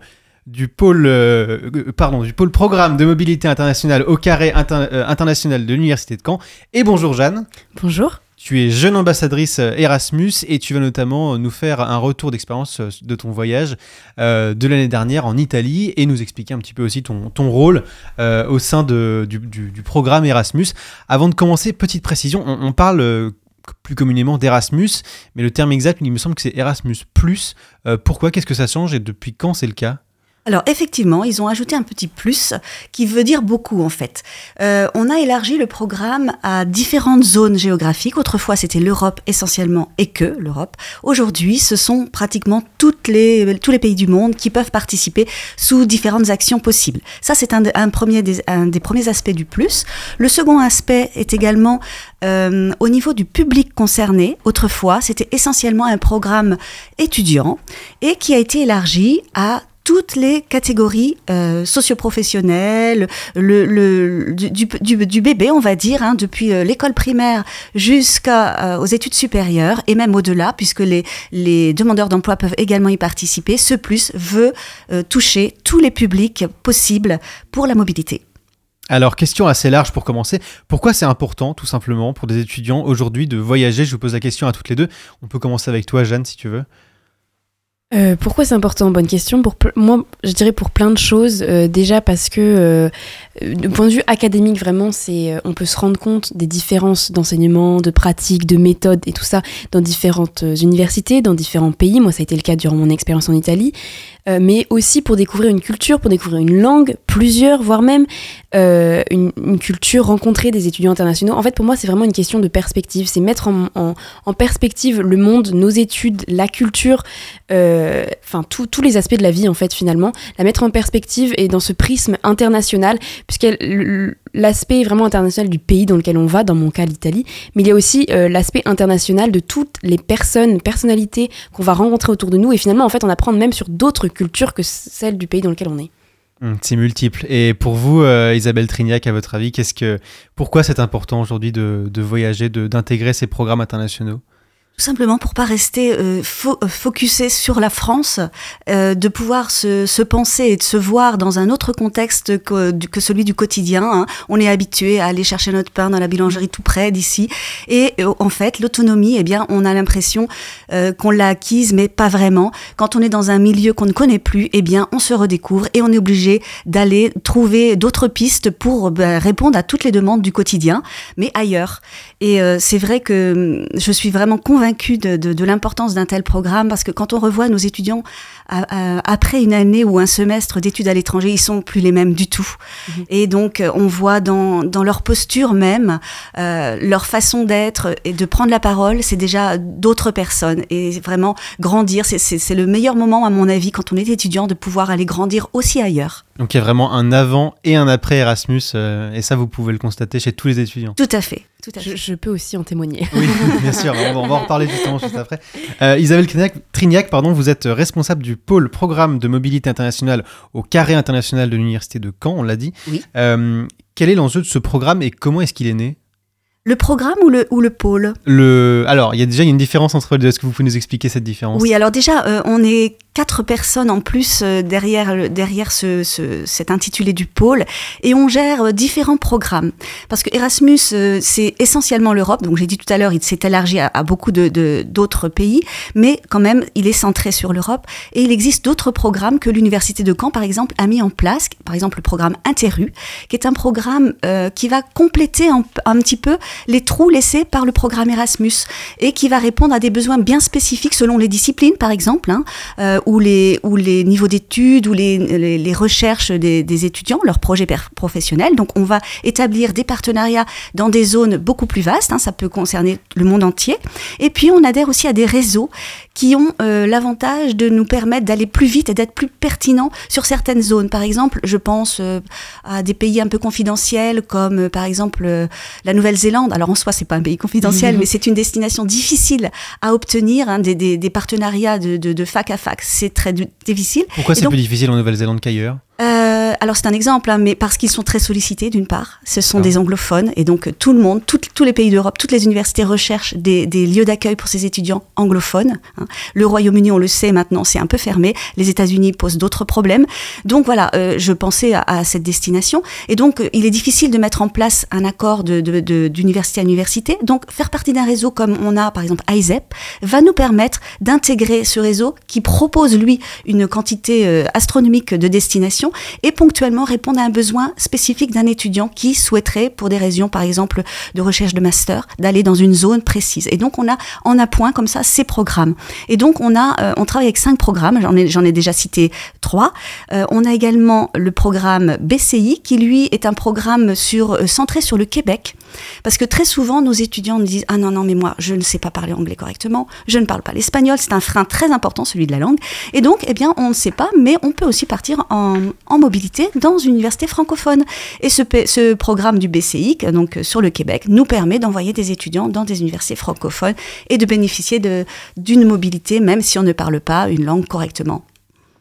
du pôle, euh, pardon, du pôle programme de mobilité internationale au carré inter- euh, international de l'Université de Caen. Et bonjour Jeanne. Bonjour. Tu es jeune ambassadrice euh, Erasmus et tu vas notamment nous faire un retour d'expérience de ton voyage euh, de l'année dernière en Italie et nous expliquer un petit peu aussi ton, ton rôle au sein de- du, du- du programme Erasmus. Avant de commencer, petite précision, on, on parle plus communément d'Erasmus, mais le terme exact, il me semble que c'est Erasmus+. Pourquoi? Qu'est-ce que ça change? Et depuis quand c'est le cas? Alors effectivement, ils ont ajouté un petit plus qui veut dire beaucoup en fait. Euh, on a élargi le programme à différentes zones géographiques. Autrefois, c'était l'Europe essentiellement et que l'Europe. Aujourd'hui, ce sont pratiquement toutes les, tous les pays du monde qui peuvent participer sous différentes actions possibles. Ça, c'est un, des, des premiers aspects du plus. Le second aspect est également euh, au niveau du public concerné. Autrefois, c'était essentiellement un programme étudiant et qui a été élargi à toutes les catégories euh, socioprofessionnelles, le, le, du, bébé, on va dire, hein, depuis euh, l'école primaire jusqu'aux études supérieures et même au-delà, puisque les, les demandeurs d'emploi peuvent également y participer. Ce plus veut euh, toucher tous les publics possibles pour la mobilité. Alors, question assez large pour commencer. Pourquoi c'est important, tout simplement, pour des étudiants aujourd'hui de voyager? Je vous pose la question à toutes les deux. On peut commencer avec toi, Jeanne, si tu veux. Euh, pourquoi c'est important? Bonne question. Pour moi, je dirais pour plein de choses. Euh, déjà parce que, euh, du point de vue académique, vraiment, c'est, euh, on peut se rendre compte des différences d'enseignement, de pratiques, de méthodes et tout ça dans différentes universités, dans différents pays. Moi, ça a été le cas durant mon expérience en Italie. Mais aussi pour découvrir une culture, pour découvrir une langue, plusieurs, voire même une, culture, rencontrer des étudiants internationaux. En fait, pour moi, c'est vraiment une question de perspective. C'est mettre en, perspective le monde, nos études, la culture, enfin tous les aspects de la vie, en fait, finalement. La mettre en perspective et dans ce prisme international, puisque l'aspect vraiment international du pays dans lequel on va, dans mon cas l'Italie, mais il y a aussi euh, l'aspect international de toutes les personnes, personnalités qu'on va rencontrer autour de nous et finalement, en fait, en apprendre même sur d'autres cultures que celles du pays dans lequel on est. C'est multiple. Et pour vous, euh, Isabelle Trignac, à votre avis, qu'est-ce que, pourquoi c'est important aujourd'hui de, de voyager, de- d'intégrer ces programmes internationaux? Tout simplement pour pas rester euh, euh, focusé sur la France, euh, de pouvoir se, se penser et de se voir dans un autre contexte que, du- que celui du quotidien. hein. On est habitué à aller chercher notre pain dans la boulangerie tout près d'ici. Et euh, en fait, l'autonomie, eh bien, on a l'impression euh, qu'on l'a acquise, mais pas vraiment. Quand on est dans un milieu qu'on ne connaît plus, eh bien, on se redécouvre et on est obligé d'aller trouver d'autres pistes pour ben, répondre à toutes les demandes du quotidien, mais ailleurs. Et euh, c'est vrai que hum, je suis vraiment convaincue de, l'importance d'un tel programme parce que quand on revoit nos étudiants après une année ou un semestre d'études à l'étranger, ils sont plus les mêmes du tout. Et donc, euh, on voit dans, dans leur posture même, euh, leur façon d'être et de prendre la parole, c'est déjà d'autres personnes. Et vraiment, grandir, c'est- le meilleur moment, à mon avis, quand on est étudiant, de pouvoir aller grandir aussi ailleurs. Donc il y a vraiment un avant et un après Erasmus, euh, et ça vous pouvez le constater chez tous les étudiants. Tout à fait. Tout à Je, fait. je peux aussi en témoigner. Oui, bien sûr, on va, on va en reparler justement juste après. Euh, Isabelle Trignac, Trignac, pardon, vous êtes responsable du pôle programme de mobilité internationale au carré international de l'Université de Caen, on l'a dit. Oui. Euh, quel est l'enjeu de ce programme et comment est-ce qu'il est né? Le programme ou le, ou le pôle? Le... Alors, il y a déjà il y a une différence entre les deux. Est-ce que vous pouvez nous expliquer cette différence? Oui, alors déjà, euh, on est quatre personnes en plus euh, derrière, derrière ce, ce- cet intitulé du pôle et on gère euh, différents programmes. Parce que Erasmus, euh, c'est essentiellement l'Europe, donc j'ai dit tout à l'heure, il s'est élargi à, beaucoup de- de- d'autres pays, mais quand même, il est centré sur l'Europe et il existe d'autres programmes que l'Université de Caen, par exemple, a mis en place, par exemple le programme Interu, qui est un programme euh, qui va compléter un, petit peu les trous laissés par le programme Erasmus et qui va répondre à des besoins bien spécifiques selon les disciplines, par exemple, hein, ou, les, ou les niveaux d'études, ou les, les, les recherches des, des étudiants, leurs projets professionnels. Donc on va établir des partenariats dans des zones beaucoup plus vastes, hein, ça peut concerner le monde entier. Et puis on adhère aussi à des réseaux qui ont euh, l'avantage de nous permettre d'aller plus vite et d'être plus pertinents sur certaines zones. Par exemple, je pense euh, à des pays un peu confidentiels comme euh, par exemple la Nouvelle-Zélande. Alors en soi, c'est pas un pays confidentiel, mais c'est une destination difficile à obtenir, hein, des, des, des partenariats de, de, de fac à fac. C'est très difficile. Pourquoi c'est donc, plus difficile en Nouvelle-Zélande qu'ailleurs? Alors c'est un exemple, hein, mais parce qu'ils sont très sollicités d'une part, ce sont Ah. des anglophones et donc euh, tout le monde, tout- tous les pays d'Europe, toutes les universités recherchent des, des lieux d'accueil pour ces étudiants anglophones. hein. Le Royaume-Uni, on le sait maintenant, c'est un peu fermé. Les États-Unis posent d'autres problèmes. Donc voilà, euh, je pensais à, à cette destination et donc euh, il est difficile de mettre en place un accord de- de- de- d'université à université. Donc faire partie d'un réseau comme on a par exemple ISEP va nous permettre d'intégrer ce réseau qui propose lui une quantité euh, astronomique de destinations et ponctuellement répondre à un besoin spécifique d'un étudiant qui souhaiterait, pour des raisons par exemple de recherche de master, d'aller dans une zone précise. Et donc on a en appoint comme ça ces programmes. Et donc on a, euh, travaille avec cinq programmes. J'en ai, déjà cité trois. Euh, on a également le programme BCI qui lui est un programme euh, centré sur le Québec. Parce que très souvent, nos étudiants nous disent Ah non, non, mais moi, je ne sais pas parler anglais correctement, je ne parle pas l'espagnol, c'est un frein très important, celui de la langue. Et donc, eh bien, on ne sait pas, mais on peut aussi partir en, mobilité dans une université francophone. Et ce, ce programme du BCI, que- donc sur le Québec, nous permet d'envoyer des étudiants dans des universités francophones et de bénéficier d'une mobilité, même si on ne parle pas une langue correctement.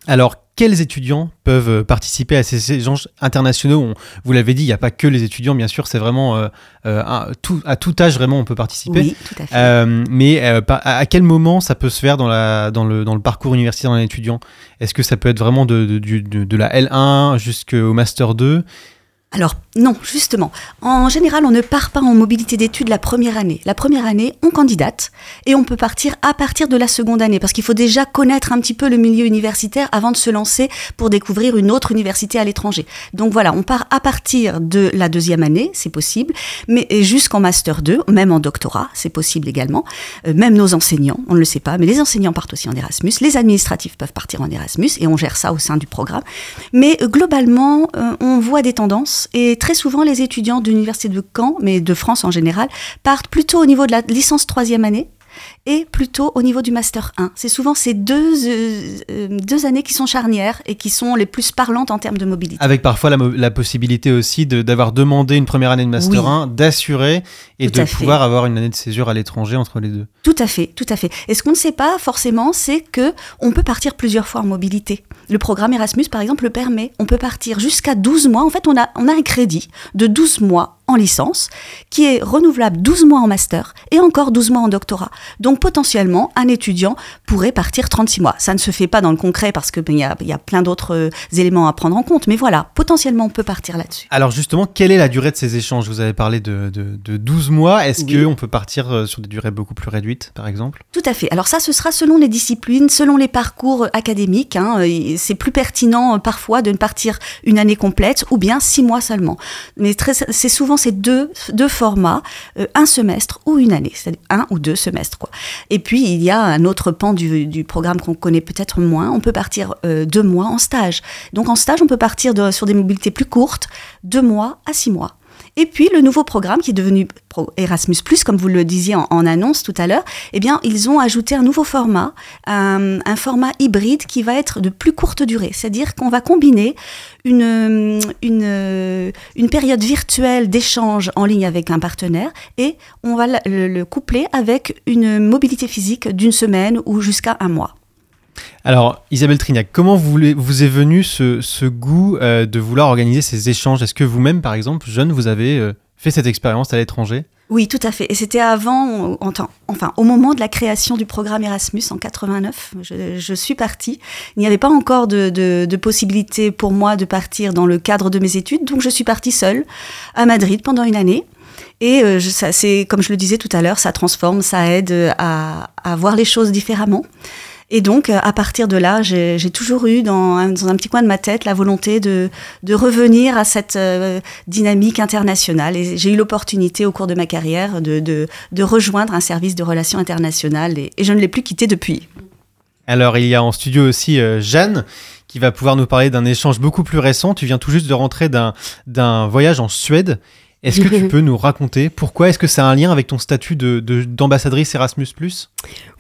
Alors, quels étudiants peuvent euh, participer à ces échanges internationaux? On- Vous l'avez dit, il n'y a pas que les étudiants, bien sûr, c'est vraiment euh, euh, tout, à tout âge vraiment on peut participer. Oui, tout à fait. Euh, mais euh, à quel moment ça peut se faire dans, la, dans, le, dans le parcours universitaire d'un étudiant? Est-ce que ça peut être vraiment de, de, du- de- de la L1 jusqu'au Master 2 Alors non, justement. En général, on ne part pas en mobilité d'études la première année. La première année, on candidate et on peut partir à partir de la seconde année parce qu'il faut déjà connaître un petit peu le milieu universitaire avant de se lancer pour découvrir une autre université à l'étranger. Donc voilà, on part à partir de la deuxième année, c'est possible, mais jusqu'en master 2, même en doctorat, c'est possible également. Euh, même nos enseignants, on ne le sait pas, mais les enseignants partent aussi en Erasmus, les administratifs peuvent partir en Erasmus et on gère ça au sein du programme. Mais euh, globalement, euh, on voit des tendances et très souvent les étudiants de l'université de Caen, mais de France en général, partent plutôt au niveau de la licence troisième année et plutôt au niveau du master 1. C'est souvent ces deux, euh, euh, deux années qui sont charnières et qui sont les plus parlantes en termes de mobilité. Avec parfois la, possibilité aussi de- d'avoir demandé une première année de Master Oui. 1, d'assurer et Tout de fait. pouvoir avoir une année de césure à l'étranger entre les deux. Tout à fait, tout à fait. Et ce qu'on ne sait pas forcément, c'est que on peut partir plusieurs fois en mobilité. Le programme Erasmus, par exemple, le permet. On peut partir jusqu'à 12 mois. En fait, on a, on a un crédit de 12 mois en licence qui est renouvelable 12 mois en master et encore 12 mois en doctorat. Donc potentiellement, un étudiant pourrait partir 36 mois. Ça ne se fait pas dans le concret parce qu'il y a, y a plein d'autres euh, éléments à prendre en compte. Mais voilà, potentiellement, on peut partir là-dessus. Alors justement, quelle est la durée de ces échanges? Vous avez parlé de, de, de 12 mois. Est-ce Oui. qu'on peut partir euh, sur des durées beaucoup plus réduites, par exemple? Tout à fait. Alors ça, ce sera selon les disciplines, selon les parcours euh, académiques. hein. C'est plus pertinent parfois de ne partir une année complète ou bien six mois seulement. Mais c'est souvent ces deux, deux formats, euh, un semestre ou une année, c'est-à-dire un ou deux semestres. Et puis, il y a un autre pan du, du programme qu'on connaît peut-être moins. On peut partir euh, deux mois en stage. Donc en stage, on peut partir sur des mobilités plus courtes, deux mois à six mois. Et puis le nouveau programme qui est devenu Erasmus+, comme vous le disiez en, annonce tout à l'heure, eh bien ils ont ajouté un nouveau format, un, un format hybride qui va être de plus courte durée. C'est-à-dire qu'on va combiner une, période virtuelle d'échange en ligne avec un partenaire et on va le coupler avec une mobilité physique d'une semaine ou jusqu'à un mois. Alors, Isabelle Trignac, comment vous, est venu ce, goût euh, de vouloir organiser ces échanges? Est-ce que vous-même, par exemple, jeune, vous avez euh, fait cette expérience à l'étranger? Oui, tout à fait. Et c'était avant, enfin, au moment de la création du programme Erasmus en 89. Je, je suis partie. Il n'y avait pas encore de, possibilité pour moi de partir dans le cadre de mes études, donc je suis partie seule à Madrid pendant une année. Et euh, c'est, comme je le disais tout à l'heure, ça transforme, ça aide à voir les choses différemment. Et donc, euh, à partir de là, j'ai toujours eu dans un, petit coin de ma tête la volonté de, de revenir à cette euh, dynamique internationale. Et j'ai eu l'opportunité au cours de ma carrière de, de, rejoindre un service de relations internationales et, je ne l'ai plus quitté depuis. Alors, il y a en studio aussi euh, Jeanne qui va pouvoir nous parler d'un échange beaucoup plus récent. Tu viens tout juste de rentrer d'un voyage en Suède. Est-ce que tu peux nous raconter pourquoi Est-ce que ça a un lien avec ton statut de- de- d'ambassadrice Erasmus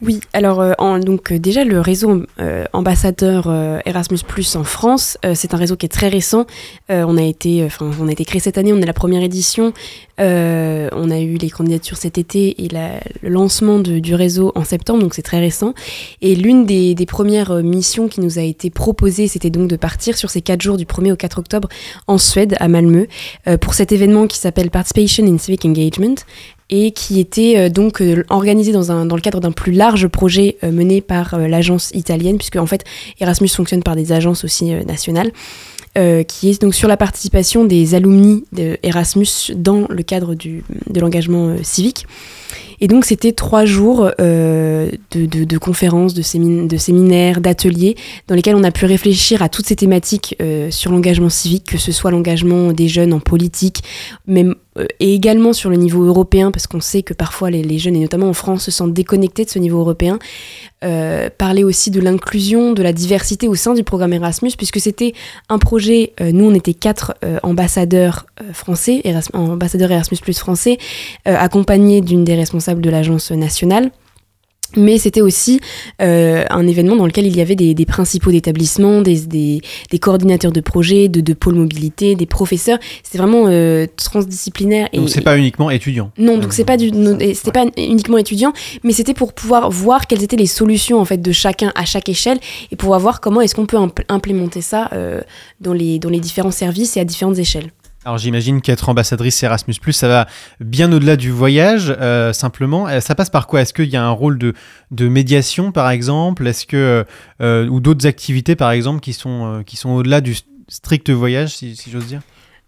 Oui, alors euh, en- donc euh, déjà le réseau euh, ambassadeur Erasmus Plus en France, c'est un réseau qui est très récent. On a été, on a été créé cette année, on est la première édition. Euh, on a eu les candidatures cet été et le lancement du réseau en septembre, donc c'est très récent. Et l'une des, premières euh, missions qui nous a été proposée, c'était donc de partir sur ces quatre jours du 1er au 4 octobre en Suède, à Malmö, euh, pour cet événement qui s'appelle Participation in Civic Engagement et qui était euh, donc organisé dans, le cadre d'un plus large projet mené par l'agence italienne, puisque en fait Erasmus fonctionne par des agences aussi nationales, euh, qui est donc sur la participation des alumni de Erasmus dans le cadre de l'engagement euh, civique. Et donc c'était trois jours euh, de, de- conférences, de, sémin- de séminaires, d'ateliers, dans lesquels on a pu réfléchir à toutes ces thématiques euh, sur l'engagement civique, que ce soit l'engagement des jeunes en politique, même, euh, et également sur le niveau européen, parce qu'on sait que parfois les, jeunes, et notamment en France, se sentent déconnectés de ce niveau européen. Parler aussi de l'inclusion, de la diversité au sein du programme Erasmus, puisque c'était un projet, nous on était quatre ambassadeurs français, ambassadeurs Erasmus Plus français, accompagnés d'une des responsables de l'agence nationale. Mais c'était aussi euh, un événement dans lequel il y avait des, des principaux d'établissement, des, des, des coordinateurs de projets, de, de pôles mobilité, des professeurs. C'était vraiment euh, transdisciplinaire. Donc c'est pas uniquement étudiant. Non, donc c'est pas du, et c'était pas uniquement étudiant, mais c'était pour pouvoir voir quelles étaient les solutions en fait de chacun à chaque échelle et pouvoir voir comment est-ce qu'on peut imp- implémenter ça euh, dans les dans les différents services et à différentes échelles. Alors j'imagine qu'être ambassadrice Erasmus+, ça va bien au-delà du voyage, euh, simplement. Euh, Ça passe par quoi? Est-ce qu'il y a un rôle de, de médiation, par exemple? Est-ce que euh, ou d'autres activités, par exemple, qui sont qui sont au-delà du strict voyage, si, j'ose dire?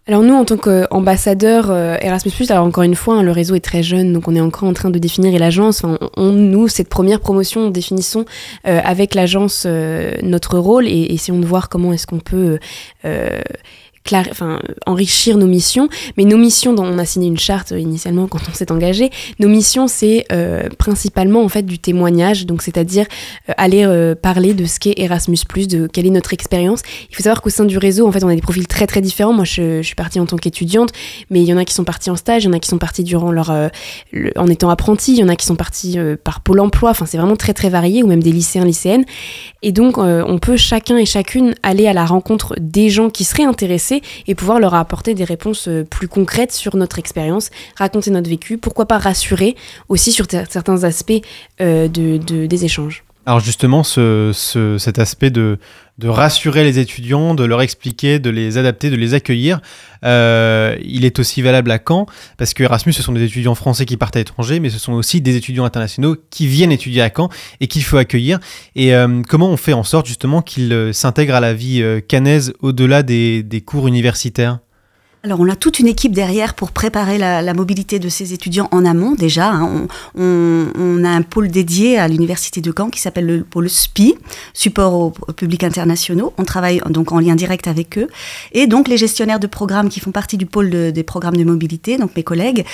Alors nous, en tant qu'ambassadeur Erasmus+, alors encore une fois, hein, le réseau est très jeune, donc on est encore en train de définir et l'agence, nous, cette première promotion, définissons avec l'agence notre rôle et essayons de voir comment est-ce qu'on peut enrichir nos missions. Mais nos missions, dont on a signé une charte initialement quand on s'est engagé, nos missions, c'est euh, principalement en fait du témoignage, donc c'est-à-dire euh, aller euh, parler de ce qu'est Erasmus+, de quelle est notre expérience. Il faut savoir qu'au sein du réseau, en fait, on a des profils très très différents. Moi, je, suis partie en tant qu'étudiante, mais il y en a qui sont partis en stage, il y en a qui sont partis durant leur, le- en étant apprentis, il y en a qui sont partis par Pôle Emploi. Enfin, c'est vraiment très très varié, ou même des lycéens, lycéennes. Et donc, on peut chacun et chacune aller à la rencontre des gens qui seraient intéressés et pouvoir leur apporter des réponses euh, plus concrètes sur notre expérience, raconter notre vécu, pourquoi pas rassurer aussi sur certains aspects euh, de, de- des échanges. Alors justement, ce, ce- cet aspect de, de rassurer les étudiants, de leur expliquer, de les adapter, de les accueillir, euh, il est aussi valable à Caen, parce que Erasmus, ce sont des étudiants français qui partent à l'étranger, mais ce sont aussi des étudiants internationaux qui viennent étudier à Caen et qu'il faut accueillir. Et euh, comment on fait en sorte justement qu'ils euh, s'intègrent à la vie canaise au-delà des cours universitaires? Alors, on a toute une équipe derrière pour préparer la, la mobilité de ces étudiants en amont déjà. hein. On, a un pôle dédié à l'université de Caen qui s'appelle le pôle SPI, support aux publics internationaux. On travaille donc en lien direct avec eux. Et donc, les gestionnaires de programmes qui font partie du pôle de- des programmes de mobilité, donc mes collègues,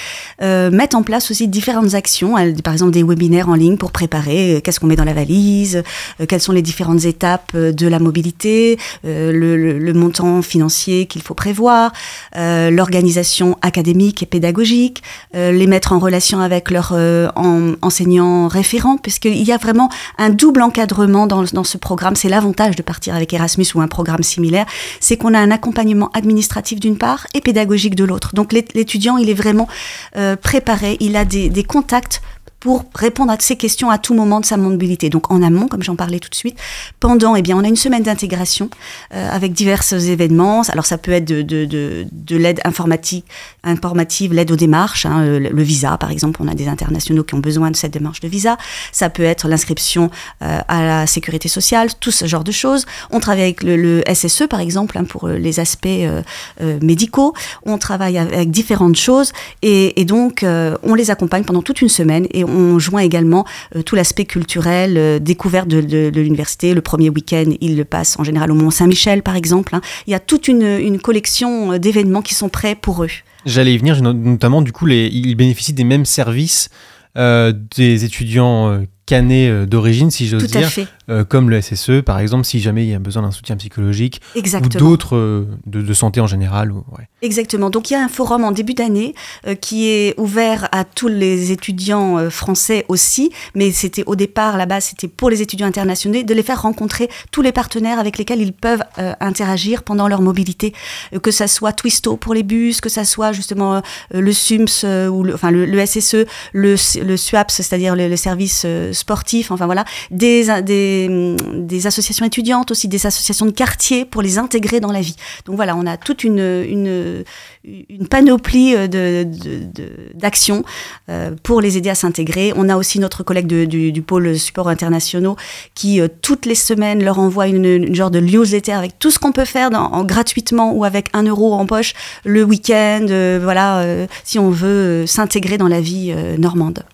euh, mettent en place aussi différentes actions, par exemple des webinaires en ligne pour préparer euh, qu'est-ce qu'on met dans la valise, euh, quelles sont les différentes étapes euh, de la mobilité, le, le- le montant financier qu'il faut prévoir, euh, l'organisation académique et pédagogique, euh, les mettre en relation avec leurs euh, en- enseignants référents, puisqu'il y a vraiment un double encadrement dans, dans ce programme. C'est l'avantage de partir avec Erasmus ou un programme similaire, c'est qu'on a un accompagnement administratif d'une part et pédagogique de l'autre. Donc l'é- l'étudiant, il est vraiment euh, préparé, il a des, des contacts pour répondre à ces questions à tout moment de sa mobilité. Donc en amont, comme j'en parlais tout de suite, pendant, eh bien, on a une semaine d'intégration euh, avec divers événements. Alors ça peut être de, de, de, de l'aide informatique, informative, l'aide aux démarches, hein, le, visa par exemple. On a des internationaux qui ont besoin de cette démarche de visa. Ça peut être l'inscription euh, à la sécurité sociale, tout ce genre de choses. On travaille avec le, le SSE par exemple hein, pour euh, les aspects euh, euh, médicaux. On travaille avec différentes choses et, et donc euh, on les accompagne pendant toute une semaine et on joint également euh, tout l'aspect culturel, euh, découverte de, de- de l'université. Le premier week-end, ils le passent en général au Mont-Saint-Michel par exemple. hein. Il y a toute une, une collection euh, d'événements qui sont prêts pour eux. J'allais y venir, no- notamment du coup, les, ils bénéficient des mêmes services euh, des étudiants canés d'origine, si j'ose Tout à dire, fait. Euh, comme le SSE, par exemple, si jamais il y a besoin d'un soutien psychologique Exactement. ou d'autres euh, de, de santé en général. Ou, ouais. Exactement. Donc il y a un forum en début d'année euh, qui est ouvert à tous les étudiants français aussi, mais c'était au départ là-bas, c'était pour les étudiants internationaux, de les faire rencontrer tous les partenaires avec lesquels ils peuvent interagir pendant leur mobilité, que ça soit Twisto pour les bus, que ça soit justement le SUMS ou le, enfin le, le SSE, le, le SUAPS, c'est-à-dire le, le service sportif, enfin voilà, des, des, hum, des associations étudiantes aussi, des associations de quartier pour les intégrer dans la vie. Donc voilà, on a toute une, panoplie euh, d'actions euh, pour les aider à s'intégrer. On a aussi notre collègue du, pôle support internationaux qui, euh, toutes les semaines, leur envoie une, genre de newsletter avec tout ce qu'on peut faire gratuitement ou avec un euro en poche le week-end, voilà, si on veut s'intégrer dans la vie normande.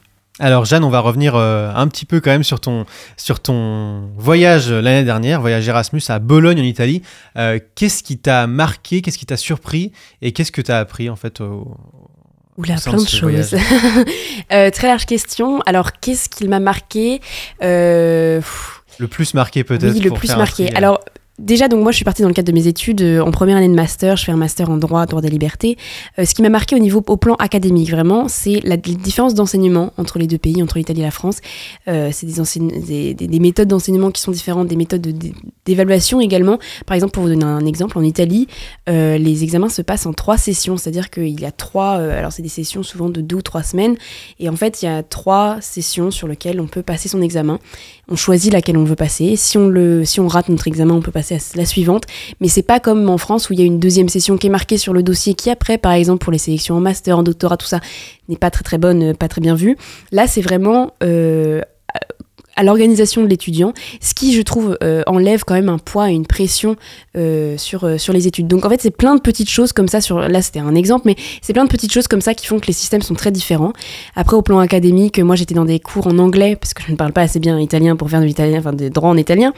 Alors Jeanne, on va revenir euh, un petit peu quand même sur ton, sur ton voyage euh, l'année dernière, voyage Erasmus à Bologne en Italie. Euh, qu'est-ce qui t'a marqué, qu'est-ce qui t'a surpris et qu'est-ce que tu as appris en fait au, Oula, plein de choses. Euh, très large question. Alors, qu'est-ce qui m'a marqué? Le plus marqué peut-être Oui, le pour plus marqué. Alors, déjà, donc moi, je suis partie dans le cadre de mes études euh, en première année de master. Je fais un master en droit, droit des libertés. Euh, ce qui m'a marqué au niveau, au plan académique, vraiment, c'est la, les différences d'enseignement entre les deux pays, entre l'Italie et la France. Euh, c'est des, des, des- des méthodes d'enseignement qui sont différentes, des méthodes de- de- d'évaluation également. Par exemple, pour vous donner un exemple, en Italie, euh, les examens se passent en trois sessions, c'est-à-dire qu'il y a trois, alors c'est des sessions souvent de deux ou trois semaines, et en fait, il y a trois sessions sur lesquelles on peut passer son examen. On choisit laquelle on veut passer. Si on, le, si on rate notre examen, on peut passer la suivante. Mais c'est pas comme en France où il y a une deuxième session qui est marquée sur le dossier qui après, par exemple, pour les sélections en master, en doctorat, tout ça, n'est pas très très bonne, euh, pas très bien vue. Là, c'est vraiment euh, à- l'organisation de l'étudiant, ce qui, je trouve, euh, enlève quand même un poids et une pression euh, sur, euh, sur les études. Donc en fait, c'est plein de petites choses comme ça, sur, là c'était un exemple, mais c'est plein de petites choses comme ça qui font que les systèmes sont très différents. Après, au plan académique, moi j'étais dans des cours en anglais, parce que je ne parle pas assez bien italien pour faire de l'italien, enfin des droits en italien.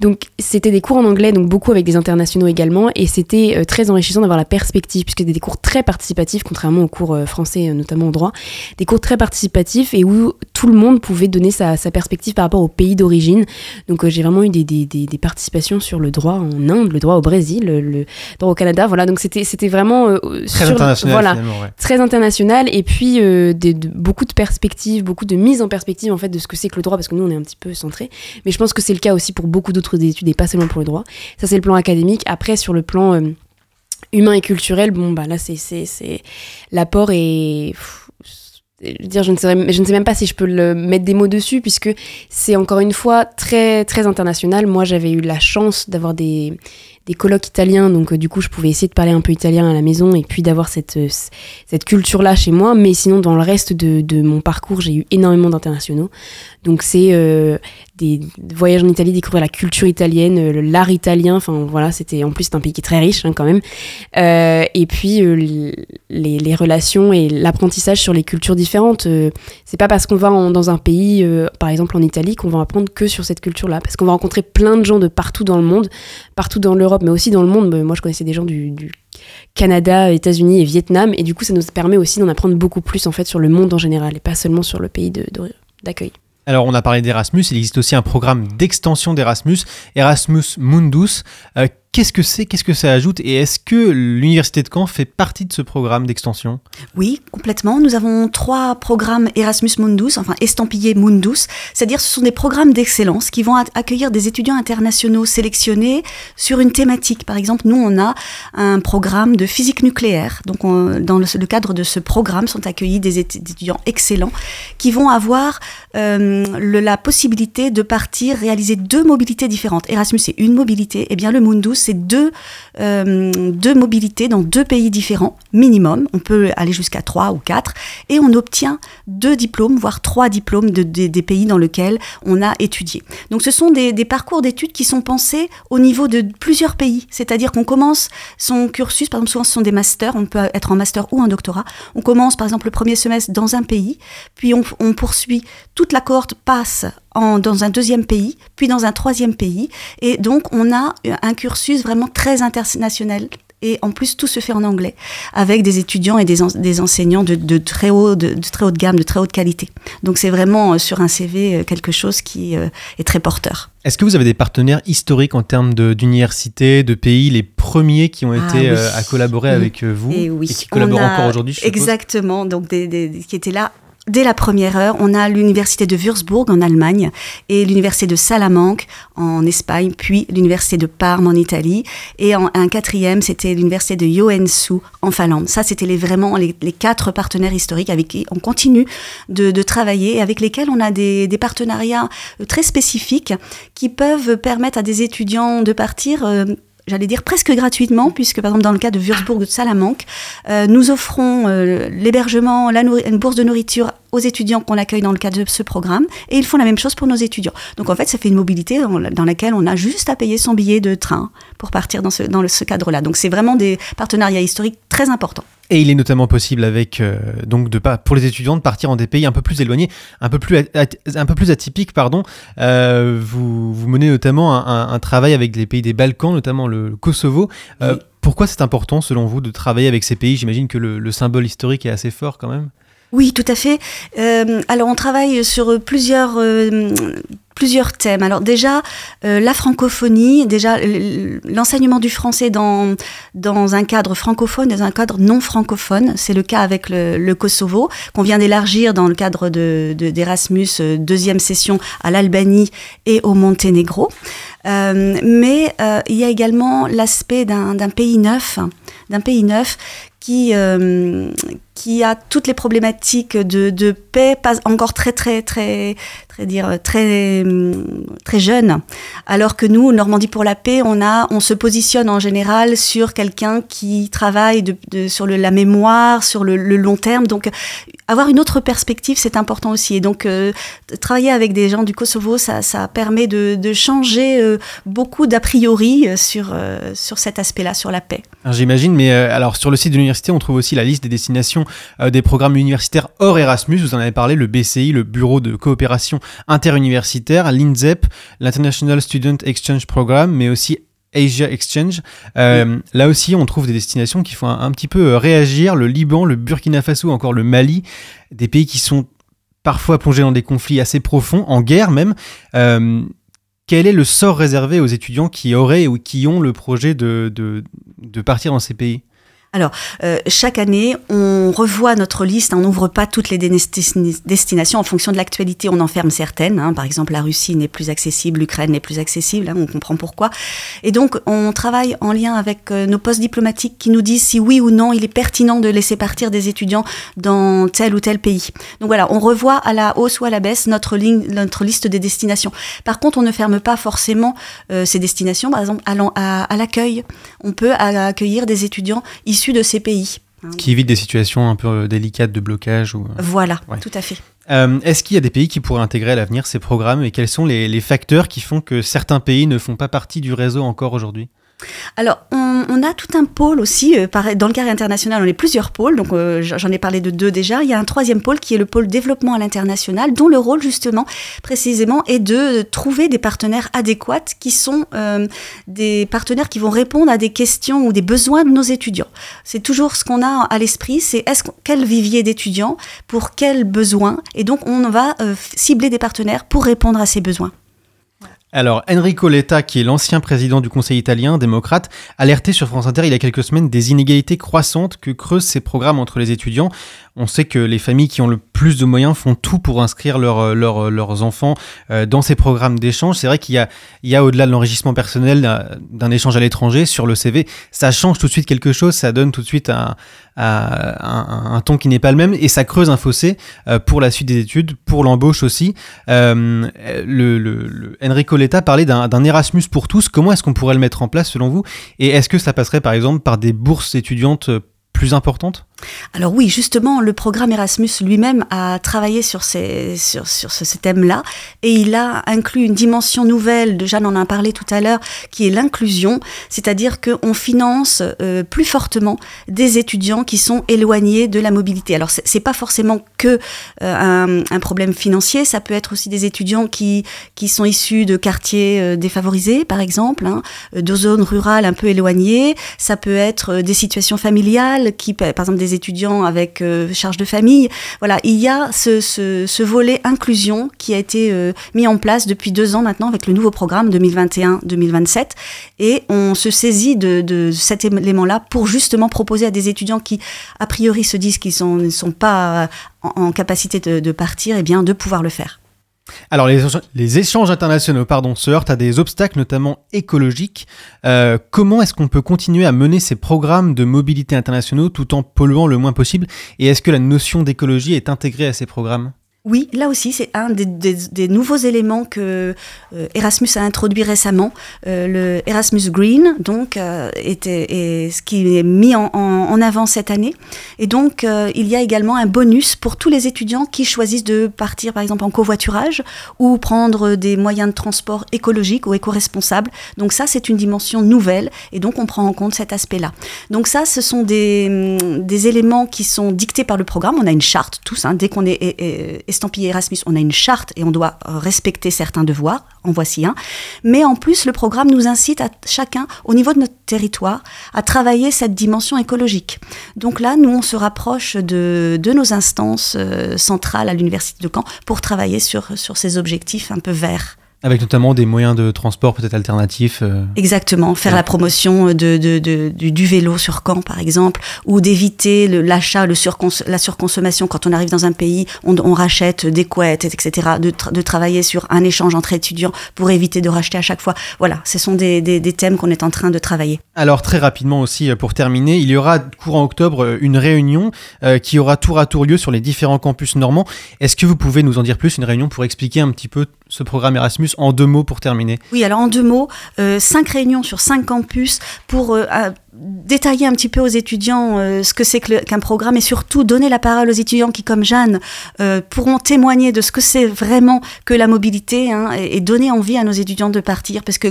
Donc c'était des cours en anglais, donc beaucoup avec des internationaux également, et c'était très enrichissant d'avoir la perspective, puisque c'était des cours très participatifs, contrairement aux cours français, notamment en droit, des cours très participatifs et où tout le monde pouvait donner sa, sa perspective par rapport au pays d'origine. Donc euh, j'ai vraiment eu des, des, des, des participations sur le droit en Inde, le droit au Brésil, le, le droit au Canada, voilà. Donc c'était c'était vraiment euh, Très sur- international voilà, finalement. ouais. très international et puis euh, des- de- beaucoup de perspectives, beaucoup de mise en perspective en fait de ce que c'est que le droit parce que nous on est un petit peu centré, mais je pense que c'est le cas aussi pour beaucoup d'autres études et pas seulement pour le droit. Ça c'est le plan académique. Après sur le plan humain et culturel, bon bah là c'est l'apport est veux je ne, sais, même pas si je peux mettre des mots dessus, puisque c'est encore une fois très, très international. Moi, j'avais eu la chance d'avoir des, des colloques italiens, donc euh, du coup, je pouvais essayer de parler un peu italien à la maison et puis d'avoir cette, euh, cette culture-là chez moi. Mais sinon, dans le reste de, de mon parcours, j'ai eu énormément d'internationaux. Donc, c'est euh, des voyages en Italie, découvrir la culture italienne, euh, l'art italien. Enfin, voilà, c'était en plus c'est un pays qui est très riche hein, quand même. Euh, et puis les, relations et l'apprentissage sur les cultures différentes. C'est pas parce qu'on va dans un pays, par exemple en Italie, qu'on va apprendre que sur cette culture-là, parce qu'on va rencontrer plein de gens de partout dans le monde, partout dans l'Europe, mais aussi dans le monde. Moi, je connaissais des gens du, du Canada, États-Unis et Vietnam, et du coup, ça nous permet aussi d'en apprendre beaucoup plus en fait sur le monde en général, et pas seulement sur le pays de- de- d'accueil. Alors, on a parlé d'Erasmus, il existe aussi un programme d'extension d'Erasmus, Erasmus Mundus. Qu'est-ce que c'est Qu'est-ce que ça ajoute Et est-ce que l'Université de Caen fait partie de ce programme d'extension? Oui, complètement. Nous avons trois programmes Erasmus Mundus, enfin estampillés Mundus, c'est-à-dire ce sont des programmes d'excellence qui vont accueillir des étudiants internationaux sélectionnés sur une thématique. Par exemple, nous, on a un programme de physique nucléaire. Donc, on- dans le, cadre de ce programme, sont accueillis des étu- des étudiants excellents qui vont avoir euh, la possibilité de partir réaliser deux mobilités différentes. Erasmus, c'est une mobilité. Et bien, le Mundus, c'est deux, euh, deux mobilités dans deux pays différents, minimum. On peut aller jusqu'à trois ou quatre. Et on obtient deux diplômes, voire trois diplômes de, de- des pays dans lesquels on a étudié. Donc, ce sont des, des parcours d'études qui sont pensés au niveau de plusieurs pays. C'est-à-dire qu'on commence son cursus, par exemple, souvent ce sont des masters, on peut être en master ou en doctorat. On commence, par exemple, le premier semestre dans un pays, puis on, on poursuit, toute la cohorte passe en, dans un deuxième pays, puis dans un troisième pays. Et donc, on a un cursus vraiment très international et en plus tout se fait en anglais avec des étudiants et des, en- des enseignants de, de très haut, de, de très haute gamme, de très haute qualité. Donc c'est vraiment euh, sur un CV euh, quelque chose qui euh, est très porteur. Est-ce que vous avez des partenaires historiques en termes de- d'université, de, pays, les premiers qui ont Ah été oui. euh, à collaborer avec vous Et oui, qui collaborent encore aujourd'hui Exactement, donc des- qui étaient là dès la première heure. On a l'université de Würzburg en Allemagne et l'université de Salamanque en Espagne, puis l'université de Parme en Italie. Et en un quatrième, c'était l'université de Joensuu en Finlande. Ça, c'était les, vraiment les, quatre partenaires historiques avec qui on continue de, travailler et avec lesquels on a des, des partenariats euh, très spécifiques qui peuvent permettre à des étudiants de partir. euh, J'allais dire presque gratuitement, puisque par exemple dans le cas de Würzburg ou de Salamanque, euh, nous offrons euh, l'hébergement, une bourse de nourriture aux étudiants qu'on accueille dans le cadre de ce programme, et ils font la même chose pour nos étudiants. Donc en fait, ça fait une mobilité dans, la- dans laquelle on a juste à payer son billet de train pour partir dans ce, dans ce cadre-là. Donc c'est vraiment des partenariats historiques très importants. Et il est notamment possible avec euh, donc de pas pour les étudiants de partir en des pays un peu plus éloignés, un peu plus un peu plus atypiques pardon. Euh, vous, vous menez notamment un, un- un travail avec les pays des Balkans, notamment le, le Kosovo. Euh, Pourquoi c'est important selon vous de travailler avec ces pays? J'imagine que le, le symbole historique est assez fort quand même. Oui, tout à fait. Euh, alors, on travaille sur plusieurs, euh, plusieurs thèmes. Alors, déjà, euh, la francophonie, déjà, l'enseignement du français dans, un cadre francophone, dans un cadre non francophone. C'est le cas avec le, Kosovo, qu'on vient d'élargir dans le cadre de, de- d'Erasmus, euh, deuxième session à l'Albanie et au Monténégro. Mais il y a également l'aspect d'un pays neuf, d'un pays neuf qui, euh, qui a toutes les problématiques de, paix, pas encore très très très très dire très très jeune. Alors que nous, Normandie pour la paix, on a, on se positionne en général sur quelqu'un qui travaille sur la mémoire, sur le, long terme. Donc, avoir une autre perspective, c'est important aussi. Et donc, euh, travailler avec des gens du Kosovo, ça, ça permet de, changer euh, beaucoup d'a priori sur sur cet aspect-là, sur la paix. J'imagine, mais alors sur le site de l'université, on trouve aussi la liste des destinations euh, des programmes universitaires hors Erasmus. Vous en avez parlé, le BCI, le Bureau de coopération interuniversitaire, l'INZEP, l'International Student Exchange Program, mais aussi Asia Exchange. Euh, Là aussi, on trouve des destinations qui font un, un petit peu euh, réagir. Le Liban, le Burkina Faso, encore le Mali, des pays qui sont parfois plongés dans des conflits assez profonds, en guerre même. Euh, quel est le sort réservé aux étudiants qui auraient ou qui ont le projet de, de, de partir dans ces pays? Alors, euh, chaque année, on revoit notre liste, on n'ouvre pas toutes les destin- destinations en fonction de l'actualité, on en ferme certaines. hein. Par exemple, la Russie n'est plus accessible, l'Ukraine n'est plus accessible, hein, on comprend pourquoi. Et donc, on travaille en lien avec euh, nos postes diplomatiques qui nous disent si oui ou non il est pertinent de laisser partir des étudiants dans tel ou tel pays. Donc voilà, on revoit à la hausse ou à la baisse notre, ligne, notre liste des destinations. Par contre, on ne ferme pas forcément euh, ces destinations. Par exemple, à l'accueil, on peut accueillir des étudiants issus de ces pays. hein. qui évitent des situations un peu euh, délicates de blocage ou... Voilà, Ouais. tout à fait. Euh, Est-ce qu'il y a des pays qui pourraient intégrer à l'avenir ces programmes et quels sont les, les facteurs qui font que certains pays ne font pas partie du réseau encore aujourd'hui? Alors, on, a tout un pôle aussi. euh, dans le carré international, on est plusieurs pôles. Donc, euh, j'en ai parlé de deux déjà. Il y a un troisième pôle qui est le pôle développement à l'international, dont le rôle, justement, précisément, est de trouver des partenaires adéquats qui sont euh, des partenaires qui vont répondre à des questions ou des besoins de nos étudiants. C'est toujours ce qu'on a à l'esprit c'est est-ce quel vivier d'étudiants pour quels besoins Et donc, on va cibler des partenaires pour répondre à ces besoins. Alors, Enrico Letta, qui est l'ancien président du Conseil italien, démocrate, alertait sur France Inter il y a quelques semaines des inégalités croissantes que creusent ces programmes entre les étudiants. On sait que les familles qui ont le plus de moyens font tout pour inscrire leur- leur- leurs enfants euh, dans ces programmes d'échange. C'est vrai qu'il y a, a au-delà de l'enrichissement personnel d'un échange à l'étranger sur le CV, ça change tout de suite quelque chose, ça donne tout de suite un, un- un- ton qui n'est pas le même et ça creuse un fossé euh, pour la suite des études, pour l'embauche aussi. Euh, le, le- le- Enrico Letta parlait d'un Erasmus pour tous. Comment est-ce qu'on pourrait le mettre en place selon vous? Et est-ce que ça passerait par exemple par des bourses étudiantes plus importantes? Alors oui, justement, le programme Erasmus lui-même a travaillé sur ces, sur, sur ce, ces thèmes-là et il a inclus une dimension nouvelle, de Jeanne en a parlé tout à l'heure, qui est l'inclusion, c'est-à-dire qu'on finance euh, plus fortement des étudiants qui sont éloignés de la mobilité. Alors c'est pas forcément que euh, un, problème financier, ça peut être aussi des étudiants qui, qui sont issus de quartiers euh, défavorisés, par exemple, hein, de zones rurales un peu éloignées, ça peut être des situations familiales, qui, par exemple des étudiants avec euh, charge de famille. Voilà, il y a ce, ce, volet inclusion qui a été euh, mis en place depuis deux ans maintenant avec le nouveau programme 2021-2027 et on se saisit de, de cet élément-là pour justement proposer à des étudiants qui a priori se disent qu'ils ne sont pas en, capacité de, partir, et bien de pouvoir le faire. Alors les, échanges- internationaux pardon, se heurtent à des obstacles notamment écologiques. Euh, comment est-ce qu'on peut continuer à mener ces programmes de mobilité internationaux tout en polluant le moins possible? Et est-ce que la notion d'écologie est intégrée à ces programmes? Oui, là aussi, c'est un des, des- des nouveaux éléments que euh, Erasmus a introduit récemment. Euh, le Erasmus Green, donc, euh, était, est ce qui est mis en, en- en avant cette année. Et donc, euh, il y a également un bonus pour tous les étudiants qui choisissent de partir, par exemple, en covoiturage ou prendre des moyens de transport écologiques ou éco-responsables. Donc ça, c'est une dimension nouvelle et donc on prend en compte cet aspect-là. Donc ça, ce sont des, des éléments qui sont dictés par le programme. On a une charte, tous, hein, dès qu'on est é- é- estampillé Erasmus, on a une charte et on doit respecter certains devoirs. En voici un. Mais en plus, le programme nous incite à chacun, au niveau de notre territoire, à travailler cette dimension écologique. Donc là, nous, on se rapproche de, nos instances euh, centrales à l'Université de Caen pour travailler sur ces objectifs un peu verts. Avec notamment des moyens de transport peut-être alternatifs. euh. Exactement, faire Ouais. la promotion de, de- de- du, du vélo sur Caen, par exemple, ou d'éviter l'achat, surcons- la surconsommation. Quand on arrive dans un pays, on, on rachète des couettes, etc. De, tra- de travailler sur un échange entre étudiants pour éviter de racheter à chaque fois. Voilà, ce sont des, des- des thèmes qu'on est en train de travailler. Alors très rapidement aussi, euh, pour terminer, il y aura courant octobre euh, une réunion euh, qui aura tour à tour lieu sur les différents campus normands. Est-ce que vous pouvez nous en dire plus, une réunion pour expliquer un petit peu ce programme Erasmus en deux mots pour terminer. Oui, alors en deux mots, euh, cinq réunions sur cinq campus pour euh, détailler un petit peu aux étudiants euh, ce que c'est qu'un programme et surtout donner la parole aux étudiants qui, comme Jeanne, pourront témoigner de ce que c'est vraiment que la mobilité hein, et, et donner envie à nos étudiants de partir parce que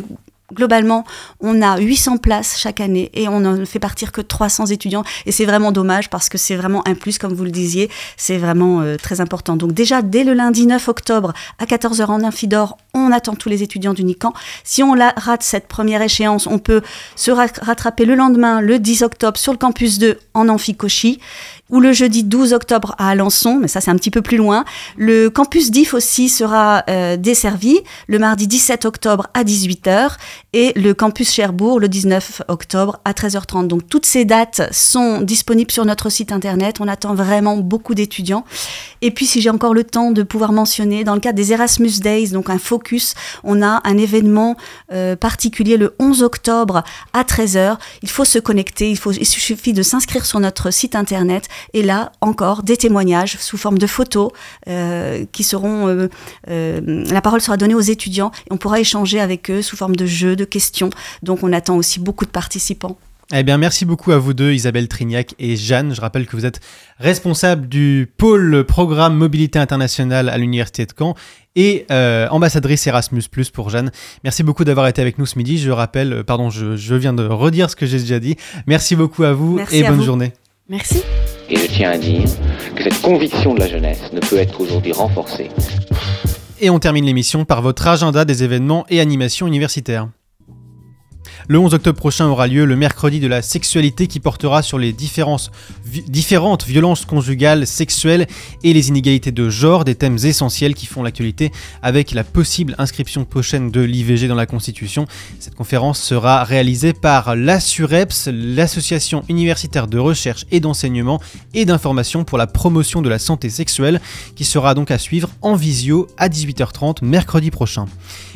Globalement, on a 800 places chaque année et on ne fait partir que 300 étudiants. Et c'est vraiment dommage parce que c'est vraiment un plus, comme vous le disiez, c'est vraiment euh, très important. Donc déjà, dès le lundi 9 octobre à 14h en Infidor, on attend tous les étudiants du NICAN. Si on rate cette première échéance, on peut se ra- rattraper le lendemain, le 10 octobre, sur le campus 2 en Amphicochie ou le jeudi 12 octobre à Alençon, mais ça c'est un petit peu plus loin. Le campus DIF aussi sera euh, desservi le mardi 17 octobre à 18h et le campus Cherbourg le 19 octobre à 13h30. Donc toutes ces dates sont disponibles sur notre site internet. On attend vraiment beaucoup d'étudiants. Et puis si j'ai encore le temps de pouvoir mentionner, dans le cadre des Erasmus Days, donc un focus, on a un événement euh, particulier le 11 octobre à 13h. Il faut se connecter, il, faut, il suffit de s'inscrire sur notre site internet et là encore des témoignages sous forme de photos euh, qui seront euh, euh, la parole sera donnée aux étudiants et on pourra échanger avec eux sous forme de jeux, de questions. Donc on attend aussi beaucoup de participants. Eh bien, merci beaucoup à vous deux, Isabelle Trignac et Jeanne. Je rappelle que vous êtes responsable du pôle programme mobilité internationale à l'Université de Caen et euh, ambassadrice Erasmus Plus pour Jeanne. Merci beaucoup d'avoir été avec nous ce midi. Je rappelle, pardon, je, je viens de redire ce que j'ai déjà dit. Merci beaucoup à vous Merci et bonne vous. journée. Merci. Et je tiens à dire que cette conviction de la jeunesse ne peut être aujourd'hui renforcée Et on termine l'émission par votre agenda des événements et animations universitaires. Le 11 octobre prochain aura lieu le mercredi de la sexualité qui portera sur les différentes violences conjugales, sexuelles et les inégalités de genre, des thèmes essentiels qui font l'actualité avec la possible inscription prochaine de l'IVG dans la Constitution. Cette conférence sera réalisée par l'ASUREPS, l'association universitaire de recherche et d'enseignement et d'information pour la promotion de la santé sexuelle, qui sera donc à suivre en visio à 18h30 mercredi prochain.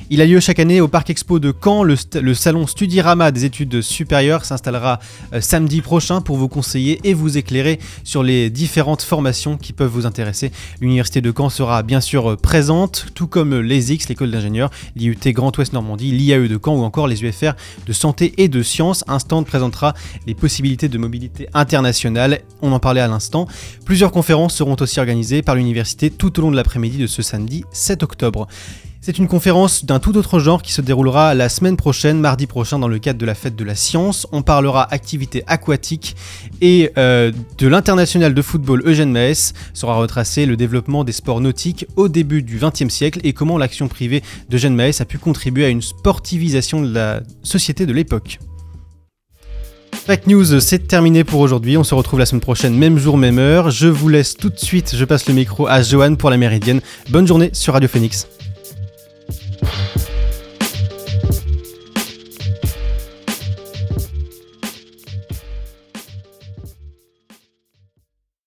Il a lieu chaque année au Parc Expo de Caen, le, salon Studi Studirama des études supérieures s'installera euh, samedi prochain pour vous conseiller et vous éclairer sur les différentes formations qui peuvent vous intéresser. L'université de Caen sera bien sûr euh, présente, tout comme l'ESIX, l'école d'ingénieurs, l'IUT Grand Ouest Normandie, l'IAE de Caen ou encore les UFR de santé et de sciences. Un stand présentera les possibilités de mobilité internationale, on en parlait à l'instant. Plusieurs conférences seront aussi organisées par l'université tout au long de l'après-midi de ce samedi 7 octobre. C'est une conférence d'un tout autre genre qui se déroulera la semaine prochaine, mardi prochain, dans le cadre de la fête de la science. On parlera activité aquatique et euh, de l'international de football Eugène Maes sera retracé le développement des sports nautiques au début du XXe siècle et comment l'action privée d'Eugène Maes a pu contribuer à une sportivisation de la société de l'époque. Fake News, c'est terminé pour aujourd'hui. On se retrouve la semaine prochaine, même jour, même heure. Je vous laisse tout de suite. Je passe le micro à Johan pour la Méridienne. Bonne journée sur Radio Phoenix. you